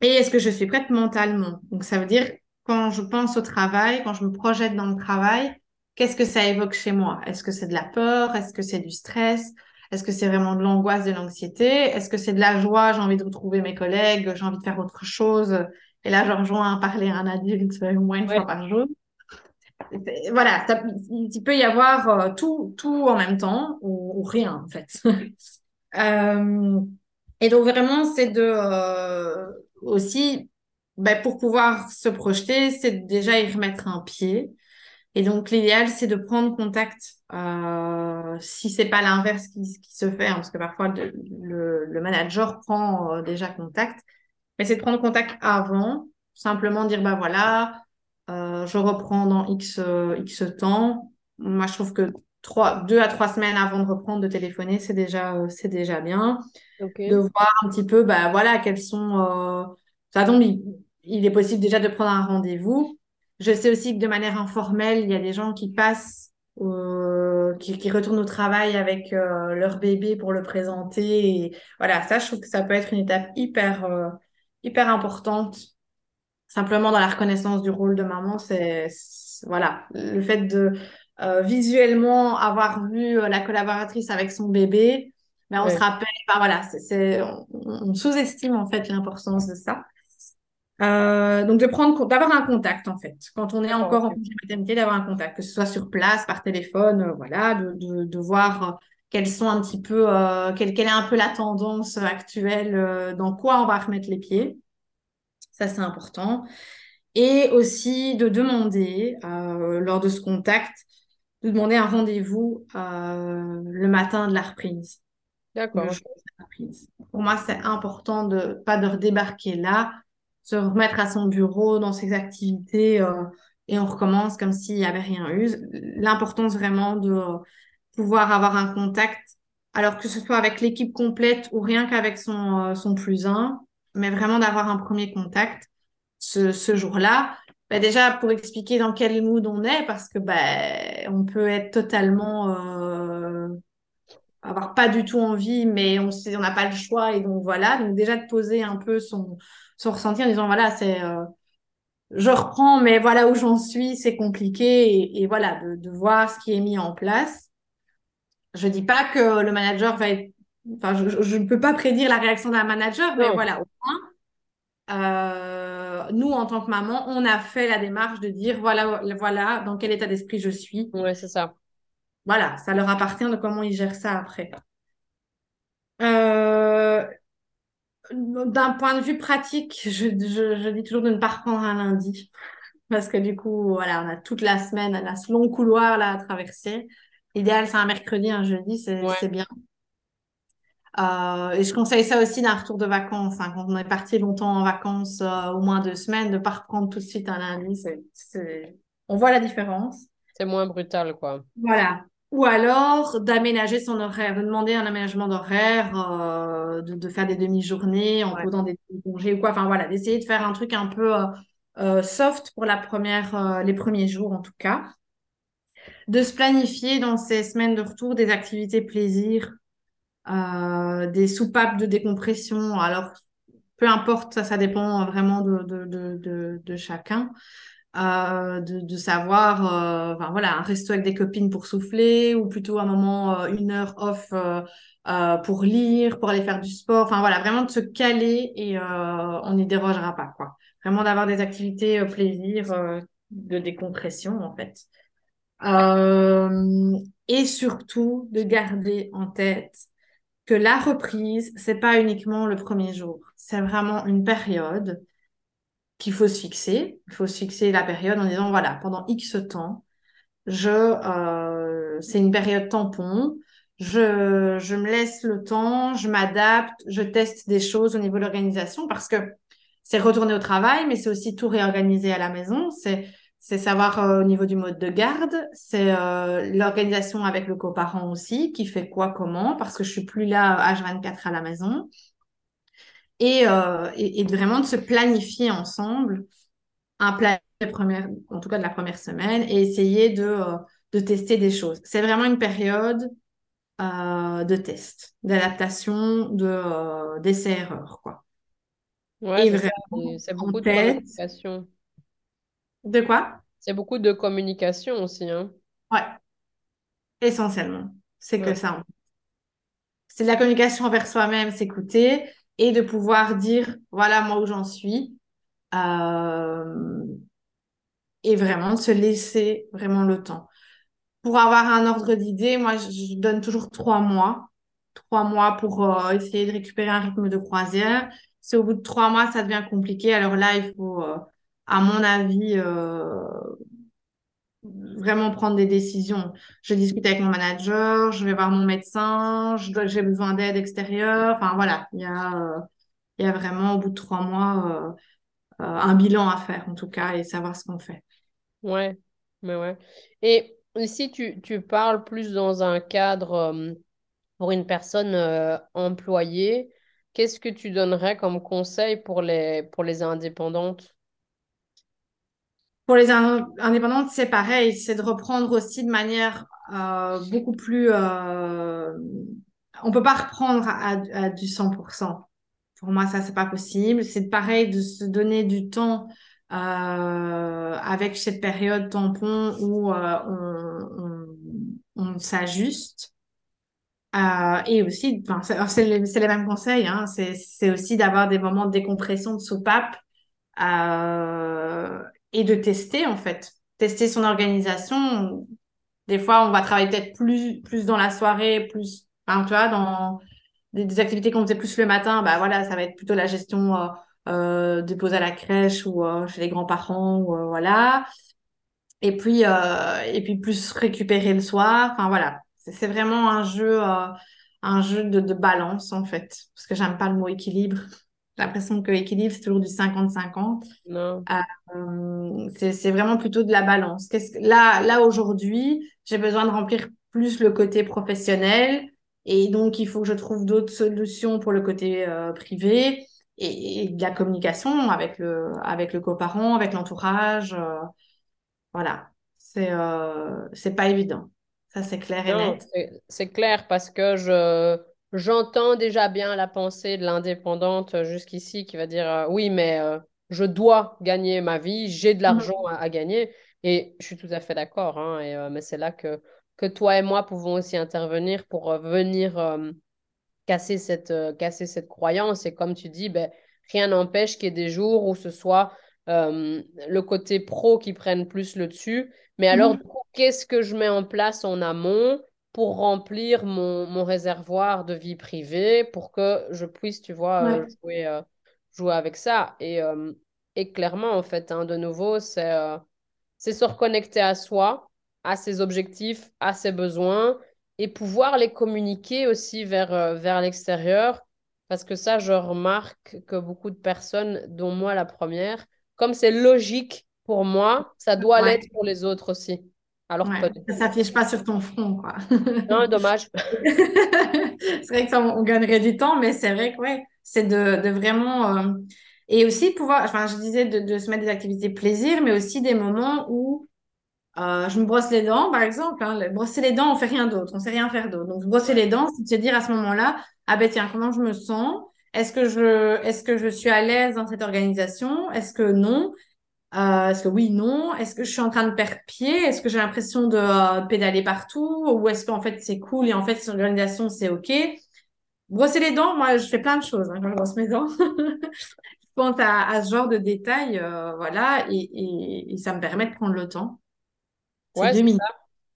et est-ce que je suis prête mentalement? Donc, ça veut dire, quand je pense au travail, quand je me projette dans le travail, qu'est-ce que ça évoque chez moi? Est-ce que c'est de la peur? Est-ce que c'est du stress? Est-ce que c'est vraiment de l'angoisse, de l'anxiété? Est-ce que c'est de la joie J'ai envie de retrouver mes collègues, j'ai envie de faire autre chose? Et là, je rejoins à parler à un adulte au moins une fois par jour. Voilà, il peut y avoir euh, tout, tout en même temps ou, rien en fait. Euh, et donc vraiment, c'est de euh, aussi, ben, pour pouvoir se projeter, c'est déjà y remettre un pied. Et donc l'idéal, c'est de prendre contact si c'est pas l'inverse qui, se fait, hein, parce que parfois le, le, manager prend déjà contact, mais c'est de prendre contact avant, simplement dire bah voilà, euh, je reprends dans X, euh, X temps. Moi, je trouve que trois, deux à trois semaines avant de reprendre de téléphoner, c'est déjà, euh, c'est déjà bien. De voir un petit peu, bah, voilà, quels sont. Ça tombe, il, est possible déjà de prendre un rendez-vous. Je sais aussi que de manière informelle, il y a des gens qui passent, qui, qui, retournent au travail avec leur bébé pour le présenter. Et voilà, ça, je trouve que ça peut être une étape hyper, hyper importante simplement dans la reconnaissance du rôle de maman, c'est voilà, le fait de euh, visuellement avoir vu euh, la collaboratrice avec son bébé, mais ben, on se rappelle, ben, voilà, c'est, on, sous-estime en fait l'importance de ça. Euh, donc de prendre d'avoir un contact en fait. Quand on est encore en congé maternité d'avoir un contact que ce soit sur place par téléphone voilà de, de, voir quelles sont un petit peu quelle, quelle, est un peu la tendance actuelle dans quoi on va remettre les pieds ça, c'est important. Et aussi de demander, euh, lors de ce contact, de demander un rendez-vous euh, le matin de la reprise. D'accord. Pour moi, c'est important de pas de redébarquer là, se remettre à son bureau dans ses activités euh, et on recommence comme s'il n'y avait rien eu. L'importance vraiment de pouvoir avoir un contact, alors que ce soit avec l'équipe complète ou rien qu'avec son, son plus un, mais vraiment d'avoir un premier contact ce, ce jour-là. Bah déjà pour expliquer dans quel mood on est, parce que bah, on peut être totalement euh, avoir pas du tout envie, mais on sait, on n'a pas le choix et donc voilà. Donc déjà de poser un peu son, son ressenti en disant voilà c'est euh, je reprends, mais voilà où j'en suis, c'est compliqué et, voilà de, de, voir ce qui est mis en place. Je dis pas que le manager va être Enfin, je ne peux pas prédire la réaction d'un manager, mais voilà, au moins, euh, nous, en tant que maman, on a fait la démarche de dire voilà, voilà dans quel état d'esprit je suis. Oui, c'est ça. Voilà, ça leur appartient de comment ils gèrent ça après. Euh, d'un point de vue pratique, je, je, dis toujours de ne pas reprendre un lundi. Parce que du coup, voilà, on a toute la semaine, on a ce long couloir là à traverser. L'idéal, c'est un mercredi, un jeudi, c'est bien. Euh, et je conseille ça aussi d'un retour de vacances. Hein, quand on est parti longtemps en vacances, euh, au moins deux semaines, de ne pas reprendre tout de suite un lundi. On voit la différence. C'est moins brutal, quoi. Voilà. Ou alors d'aménager son horaire, de demander un aménagement d'horaire, euh, de, de, faire des demi-journées en posant des congés ou quoi. Enfin voilà, d'essayer de faire un truc un peu soft pour la première, les premiers jours en tout cas. De se planifier dans ces semaines de retour des activités plaisir euh, des soupapes de décompression. Alors, peu importe, ça, ça dépend vraiment de, de, de, de, chacun. Euh, de, savoir, euh, enfin, voilà, un resto avec des copines pour souffler ou plutôt un moment, une heure off pour lire, pour aller faire du sport. Enfin, voilà, vraiment de se caler et on n'y dérogera pas, quoi. Vraiment d'avoir des activités plaisir de décompression, en fait. et surtout de garder en tête que la reprise, c'est pas uniquement le premier jour. C'est vraiment une période qu'il faut se fixer. Il faut se fixer la période en disant, voilà, pendant X temps, je, euh, c'est une période tampon. Je, je me laisse le temps, je m'adapte, je teste des choses au niveau de l'organisation parce que c'est retourner au travail, mais c'est aussi tout réorganiser à la maison. C'est c'est savoir euh, au niveau du mode de garde, c'est euh, l'organisation avec le coparent aussi, qui fait quoi, comment, parce que je suis plus là H24 à la maison. Et, euh, et, vraiment de se planifier ensemble un plan première, en tout cas de la première semaine, et essayer de, de tester des choses. C'est vraiment une période de test, d'adaptation, de, d'essai-erreur, quoi. Ouais, c'est beaucoup de. De quoi? C'est beaucoup de communication aussi, hein. Ouais, essentiellement. C'est que ça. C'est de la communication envers soi-même, s'écouter et de pouvoir dire, voilà moi où j'en suis. euh, et vraiment de se laisser vraiment le temps. Pour avoir un ordre d'idée, moi, je donne toujours trois mois. Trois mois pour euh, essayer de récupérer un rythme de croisière. Si au bout de trois mois, ça devient compliqué, alors là, il faut, euh, à mon avis, vraiment prendre des décisions. Je discute avec mon manager, je vais voir mon médecin, j'ai besoin d'aide extérieure. Enfin voilà, il y a, euh, y a vraiment au bout de trois mois euh, euh, un bilan à faire en tout cas et savoir ce qu'on fait. Ouais, mais ouais. Et si tu, tu parles plus dans un cadre pour une personne employée, qu'est-ce que tu donnerais comme conseil pour les, pour les indépendantes? Pour les indépendantes, c'est pareil, c'est de reprendre aussi de manière euh, beaucoup plus... Euh... On peut pas reprendre à, du 100%. Pour moi, ça, c'est pas possible. C'est pareil de se donner du temps euh, avec cette période tampon où euh, on, on, s'ajuste. Euh, et aussi, c'est les, les, mêmes conseils, hein, c'est aussi d'avoir des moments de décompression, de soupape. Euh, et de tester en fait. Tester son organisation. Des fois, on va travailler peut-être plus, plus dans la soirée, plus, enfin, tu vois, dans des, activités qu'on faisait plus le matin, bah voilà, ça va être plutôt la gestion euh, euh des pauses à la crèche ou euh, chez les grands-parents, ou euh, voilà. Et puis, et puis plus récupérer le soir. Enfin voilà, c'est vraiment un jeu, un jeu de, de balance en fait, parce que j'aime pas le mot équilibre. J'ai l'impression que l'équilibre, c'est toujours du 50-50. Non. Euh, c'est vraiment plutôt de la balance. Qu'est-ce que... Là, là aujourd'hui, j'ai besoin de remplir plus le côté professionnel. Et donc, il faut que je trouve d'autres solutions pour le côté euh, privé et, de la communication avec le, avec le coparent, avec l'entourage. Euh, voilà. C'est c'est pas évident. Ça, c'est clair et net. C'est clair parce que je J'entends déjà bien la pensée de l'indépendante euh, jusqu'ici qui va dire euh, oui, mais euh, je dois gagner ma vie, j'ai de mhm. l'argent à, gagner. Et je suis tout à fait d'accord. Hein, et, mais c'est là que, que toi et moi pouvons aussi intervenir pour venir casser, cette, casser cette croyance. Et comme tu dis, ben, rien n'empêche qu'il y ait des jours où ce soit le côté pro qui prenne plus le dessus. Mais alors, mhm. qu'est-ce que je mets en place en amont pour remplir mon, mon, réservoir de vie privée pour que je puisse, tu vois, euh, jouer, euh, jouer avec ça. Et, euh, et clairement, en fait, hein, de nouveau, c'est c'est se reconnecter à soi, à ses objectifs, à ses besoins et pouvoir les communiquer aussi vers, vers l'extérieur. Parce que ça, je remarque que beaucoup de personnes, dont moi la première, comme c'est logique pour moi, ça doit l'être pour les autres aussi. Alors ça ne s'affiche pas sur ton front, quoi. non, dommage. c'est vrai que ça, on gagnerait du temps, mais c'est vrai que ouais, c'est de, de, vraiment... Euh, et aussi pouvoir, enfin, je disais de, de, se mettre des activités plaisir, mais aussi des moments où euh, je me brosse les dents, par exemple. Hein, brosser les dents, on fait rien d'autre, on sait rien faire d'autre. Donc, brosser les dents, c'est de se dire à ce moment-là, ah ben tiens, comment je me sens? Est-ce que je, est-ce que je suis à l'aise dans cette organisation? Est-ce que non? Euh, est-ce que oui, non? Est-ce que je suis en train de perdre pied? Est-ce que j'ai l'impression de euh, pédaler partout? Ou est-ce qu'en fait c'est cool et en fait cette organisation c'est OK? Brosser les dents, moi je fais plein de choses hein, quand je brosse mes dents. je pense à, ce genre de détails, euh, voilà, et, ça me permet de prendre le temps. C'est deux minutes.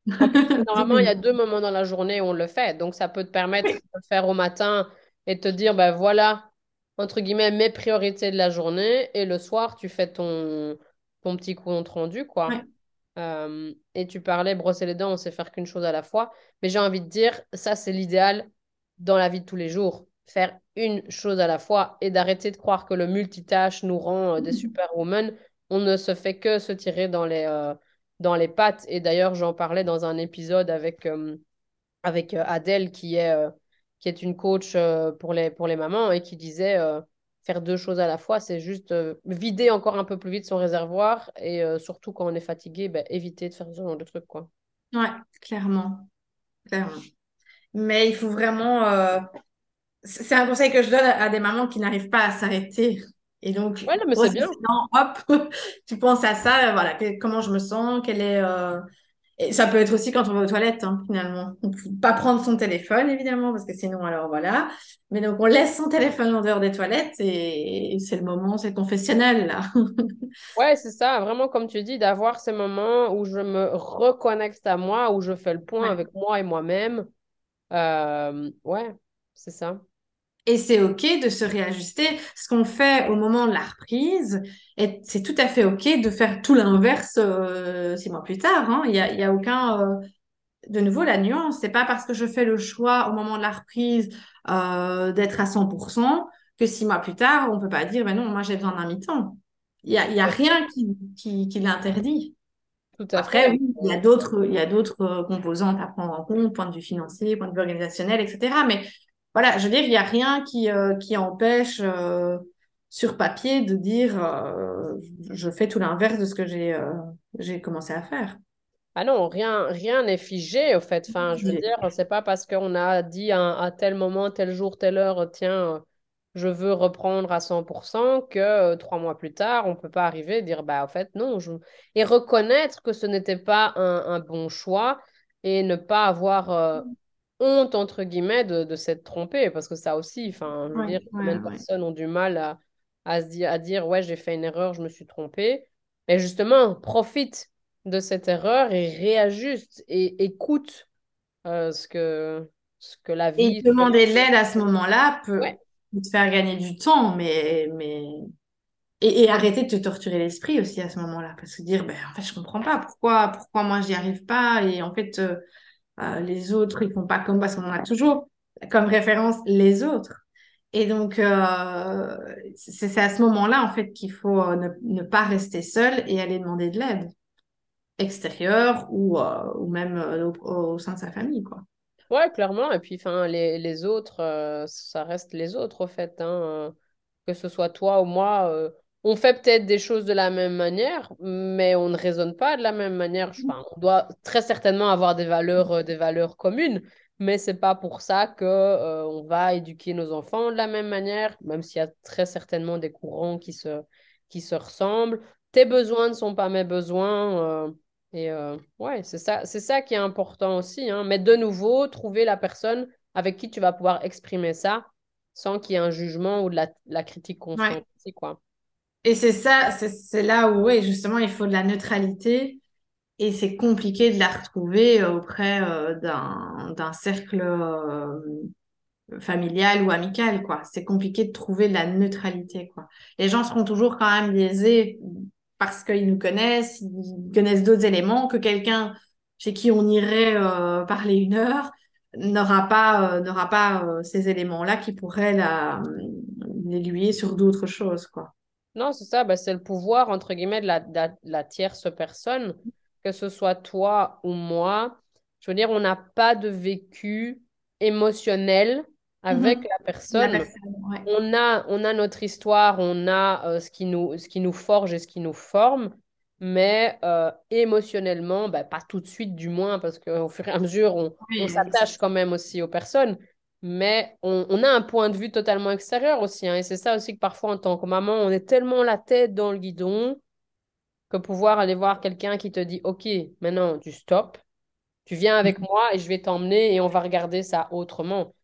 normalement, il y a deux moments dans la journée où on le fait. Donc, ça peut te permettre de le faire au matin et te dire, ben voilà, entre guillemets, mes priorités de la journée. Et le soir, tu fais ton, ton petit compte rendu, quoi. Euh, et tu parlais, brosser les dents, on sait faire qu'une chose à la fois. Mais j'ai envie de dire, ça, c'est l'idéal dans la vie de tous les jours. Faire une chose à la fois et d'arrêter de croire que le multitâche nous rend euh, des superwomen. On ne se fait que se tirer dans les, euh, dans les pattes. Et d'ailleurs, j'en parlais dans un épisode avec, avec Adèle, qui est qui est une coach euh, pour, les, pour les mamans et qui disait euh, faire deux choses à la fois, c'est juste euh, vider encore un peu plus vite son réservoir et surtout quand on est fatigué, ben, éviter de faire ce genre de trucs. Quoi. Ouais, clairement. clairement. Mais il faut vraiment. C'est un conseil que je donne à des mamans qui n'arrivent pas à s'arrêter. Et donc, ouais, mais c'est bien. hop, tu penses à ça, voilà, comment je me sens, quelle est Et ça peut être aussi quand on va aux toilettes, hein, finalement. On peut pas prendre son téléphone, évidemment, parce que sinon, alors voilà. Mais donc, on laisse son téléphone en dehors des toilettes et c'est le moment, c'est confessionnel, là. ouais, c'est ça. Vraiment, comme tu dis, d'avoir ces moments où je me reconnecte à moi, où je fais le point avec moi et moi-même. Euh, ouais, c'est ça. Et c'est OK de se réajuster. Ce qu'on fait au moment de la reprise, c'est tout à fait OK de faire tout l'inverse euh, six mois plus tard. Hein. Il n'y a, y a, aucun... Euh, de nouveau, la nuance, c'est pas parce que je fais le choix au moment de la reprise euh, d'être à 100% que six mois plus tard, on peut pas dire, ben non, moi j'ai besoin d'un mi-temps. Il n'y a, y a rien qui, qui, qui l'interdit. Après, oui, il y a d'autres, il y a d'autres composantes à prendre en compte, point de vue financier, point de vue organisationnel, etc. Mais voilà, je veux dire, il n'y a rien qui, euh, qui empêche euh, sur papier de dire euh, je fais tout l'inverse de ce que j'ai j'ai commencé à faire. Ah non, rien rien n'est figé au fait. Enfin, je veux dire, c'est pas parce qu'on a dit à, tel moment, tel jour, telle heure, tiens, je veux reprendre à 100% que trois mois plus tard, on peut pas arriver et dire bah en fait non. Je... Et reconnaître que ce n'était pas un, un, bon choix et ne pas avoir honte, entre guillemets, de, de s'être trompé, parce que ça aussi, enfin, je veux dire, combien de personnes ont du mal à, à, se dire, à dire, ouais, j'ai fait une erreur, je me suis trompé. Et justement, profite de cette erreur et réajuste et écoute euh, ce, que, ce que la vie... Et demander de l'aide à ce moment-là peut, te faire gagner du temps, mais... mais... Et, et arrêter de te torturer l'esprit aussi à ce moment-là, parce que dire, ben, en fait, je comprends pas pourquoi, pourquoi moi, j'y arrive pas, et en fait... Euh, euh, les autres, ils font pas comme parce qu'on a toujours comme référence les autres. Et donc, euh, c'est à ce moment-là, en fait, qu'il faut euh, ne, pas rester seul et aller demander de l'aide extérieure ou, ou même au, sein de sa famille, quoi. Ouais, clairement. Et puis, enfin, les, les autres, ça reste les autres, au fait. Hein. Que ce soit toi ou moi, on fait peut-être des choses de la même manière, mais on ne raisonne pas de la même manière. on doit très certainement avoir des valeurs, euh, des valeurs communes, mais c'est pas pour ça que euh, on va éduquer nos enfants de la même manière, même s'il y a très certainement des courants qui se, qui se ressemblent. Tes besoins ne sont pas mes besoins. Euh, et ouais, c'est ça, c'est ça qui est important aussi. Hein. Mais de nouveau, trouver la personne avec qui tu vas pouvoir exprimer ça sans qu'il y ait un jugement ou de la, critique constante. quoi. Et c'est ça, c'est là où, oui, justement, il faut de la neutralité et c'est compliqué de la retrouver auprès euh, d'un cercle euh, familial ou amical, quoi. C'est compliqué de trouver de la neutralité, quoi. Les gens seront toujours quand même biaisés parce qu'ils nous connaissent, ils connaissent d'autres éléments que quelqu'un chez qui on irait euh, parler une heure n'aura pas, n'aura pas ces éléments-là qui pourraient l'aiguiller sur d'autres choses, quoi. Non, c'est ça, ben, c'est le pouvoir, entre guillemets, de la, tierce personne, que ce soit toi ou moi. Je veux dire, on n'a pas de vécu émotionnel avec mhm. la personne. on, a, on a notre histoire, on a euh, ce, qui nous, ce qui nous forge et ce qui nous forme, mais euh, émotionnellement, ben, pas tout de suite du moins, parce qu'au fur et à mesure, on, on s'attache quand même aussi aux personnes mais on, a un point de vue totalement extérieur aussi. Hein, et c'est ça aussi que parfois, en tant que maman, on est tellement la tête dans le guidon que pouvoir aller voir quelqu'un qui te dit Ok, maintenant tu stops, tu viens avec mhm. moi et je vais t'emmener et on va regarder ça autrement.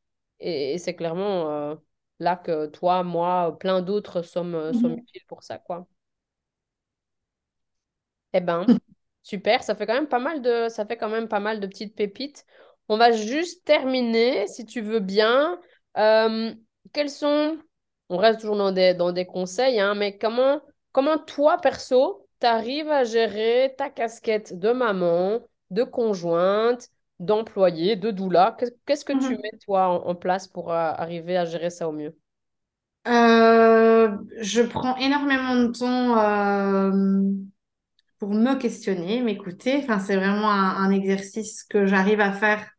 Et, c'est clairement euh, là que toi, moi, plein d'autres sommes, euh, sommes mhm. utiles pour ça. quoi. Eh ben, super, ça fait quand même pas mal de, ça fait quand même pas mal de petites pépites. On va juste terminer, si tu veux bien. Euh, quels sont, on reste toujours dans des, dans des conseils, hein, mais comment, comment toi, perso, tu arrives à gérer ta casquette de maman, de conjointe, d'employé, de doula? Qu'est-ce que tu mhm. mets, toi, en, place pour euh, arriver à gérer ça au mieux? Euh, Je prends énormément de temps pour me questionner, m'écouter. Enfin, c'est vraiment un, exercice que j'arrive à faire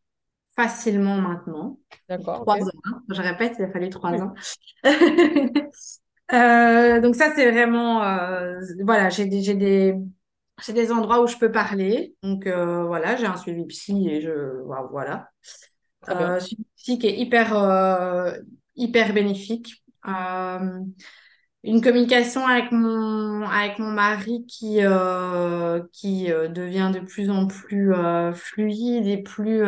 facilement maintenant. D'accord. Trois ans. Hein. Je répète, il a fallu trois ans. Euh, donc ça, c'est vraiment... Euh, voilà, j'ai des, j'ai des, j'ai des endroits où je peux parler. Donc euh, voilà, j'ai un suivi psy et je... Voilà. Un suivi psy qui est hyper, hyper bénéfique. Une communication avec mon, avec mon mari qui, euh, qui euh, devient de plus en plus euh, fluide et plus...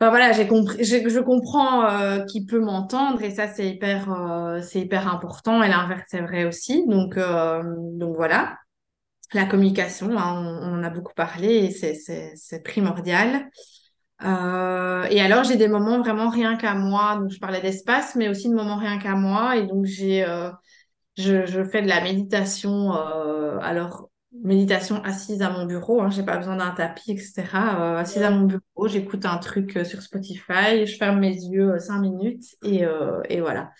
Voilà, j'ai compris, je, comprends qu'il peut m'entendre et ça, c'est hyper, c'est hyper important. Et l'inverse, c'est vrai aussi. Donc, donc voilà, la communication, hein, on, a beaucoup parlé et c'est primordial. Euh, et alors, j'ai des moments vraiment rien qu'à moi. Donc, je parlais d'espace, mais aussi de moments rien qu'à moi. Et donc, j'ai, euh, je, fais de la méditation. Euh, alors, méditation assise à mon bureau. Hein, j'ai pas besoin d'un tapis, etc. Assise à mon bureau, j'écoute un truc sur Spotify. Je ferme mes yeux cinq minutes et, voilà.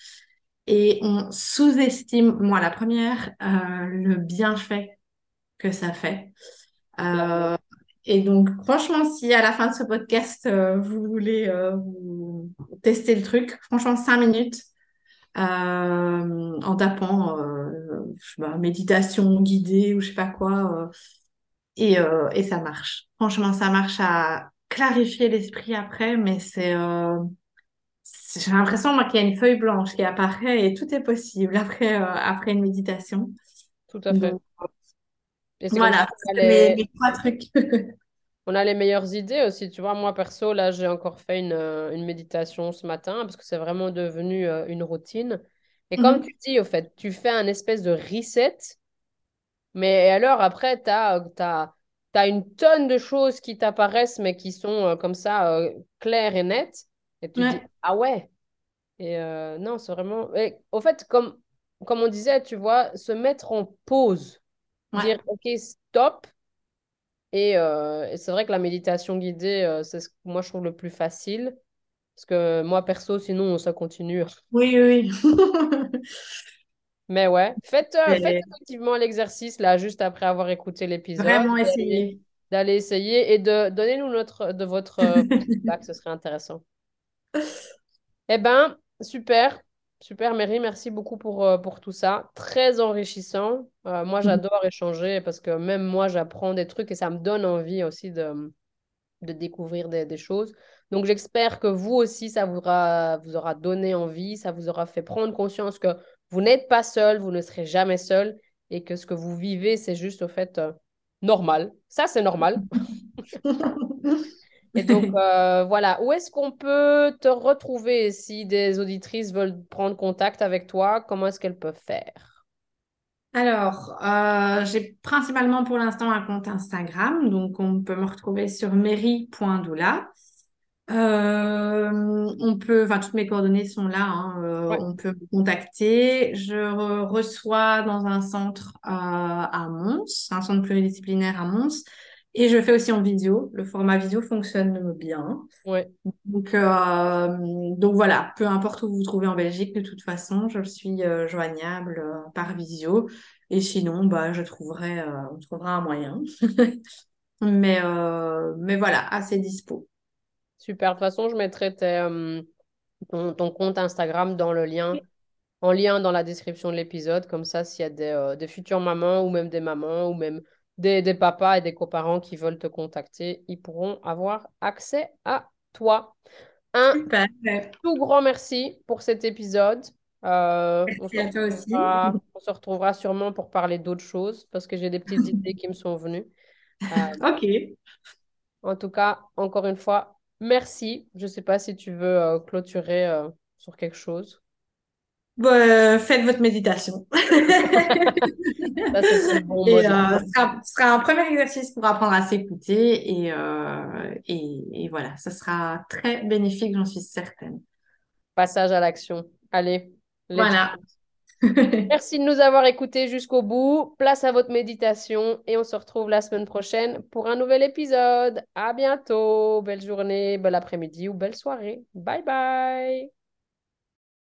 Et on sous-estime, moi, la première, le bienfait que ça fait. Et donc, franchement, si à la fin de ce podcast, euh, vous voulez euh, tester le truc, franchement, cinq minutes euh, en tapant je sais pas, méditation guidée ou je sais pas quoi. et, et ça marche. Franchement, ça marche à clarifier l'esprit après, mais c'est. j'ai l'impression moi qu'il y a une feuille blanche qui apparaît et tout est possible après, après une méditation. Tout à fait. Voilà, les... mes, trois trucs. on a les meilleures idées aussi. Tu vois, moi, perso, là, j'ai encore fait une, euh, une, méditation ce matin parce que c'est vraiment devenu euh, une routine. Et comme mhm. tu dis, au fait, tu fais un espèce de reset. Mais alors, après, tu as, as, as, une tonne de choses qui t'apparaissent, mais qui sont euh, comme ça, claires et nettes. Et tu dis, ah ouais. Et non, c'est vraiment. Et, au fait, comme, comme on disait, tu vois, se mettre en pause dire ok stop. Euh, et, c'est vrai que la méditation guidée euh, c'est ce que moi je trouve le plus facile. Parce que moi perso sinon ça continue. Oui oui mais ouais. Faites, euh, faites effectivement l'exercice là juste après avoir écouté l'épisode. Vraiment essayer. D'aller essayer et de donner nous notre de votre feedback ce serait intéressant. Eh ben super Super, Mary, merci beaucoup pour, euh, pour tout ça. Très enrichissant. Euh, moi, mhm. j'adore échanger parce que même moi, j'apprends des trucs et ça me donne envie aussi de, de découvrir des, des choses. Donc, j'espère que vous aussi, ça vous aura, vous aura donné envie, ça vous aura fait prendre conscience que vous n'êtes pas seul, vous ne serez jamais seul et que ce que vous vivez, c'est juste au fait euh, normal. Ça, c'est normal. Et donc, euh, voilà, où est-ce qu'on peut te retrouver si des auditrices veulent prendre contact avec toi? Comment est-ce qu'elles peuvent faire? Alors, euh, j'ai principalement pour l'instant un compte Instagram, donc on peut me retrouver sur mairie.doula. Euh, on peut, enfin, toutes mes coordonnées sont là, hein, on peut me contacter. Je reçois dans un centre à Mons, un centre pluridisciplinaire à Mons. Et je fais aussi en vidéo. Le format vidéo fonctionne bien. Ouais. Donc, euh, donc voilà, peu importe où vous vous trouvez en Belgique, de toute façon, je suis euh, joignable euh, par visio. Et sinon, bah, je trouverai, on trouvera un moyen. mais, mais voilà, assez dispo. Super. De toute façon, je mettrai ton, ton, compte Instagram dans le lien, en lien dans la description de l'épisode. Comme ça, s'il y a des, des futures mamans ou même des mamans ou même des, papas et des coparents qui veulent te contacter, ils pourront avoir accès à toi. Un tout grand merci pour cet épisode. Euh, on, se aussi. on se retrouvera sûrement pour parler d'autres choses parce que j'ai des petites idées qui me sont venues. Euh, ok. En tout cas, encore une fois, merci. Je ne sais pas si tu veux euh, clôturer sur quelque chose. Bah, faites votre méditation. ça, bon et, euh, ce, sera, un premier exercice pour apprendre à s'écouter et, euh, et, et, voilà, ça sera très bénéfique, j'en suis certaine. Passage à l'action. Allez. Voilà. Merci de nous avoir écoutés jusqu'au bout. Place à votre méditation et on se retrouve la semaine prochaine pour un nouvel épisode. À bientôt. Belle journée, bel après-midi ou belle soirée. Bye bye.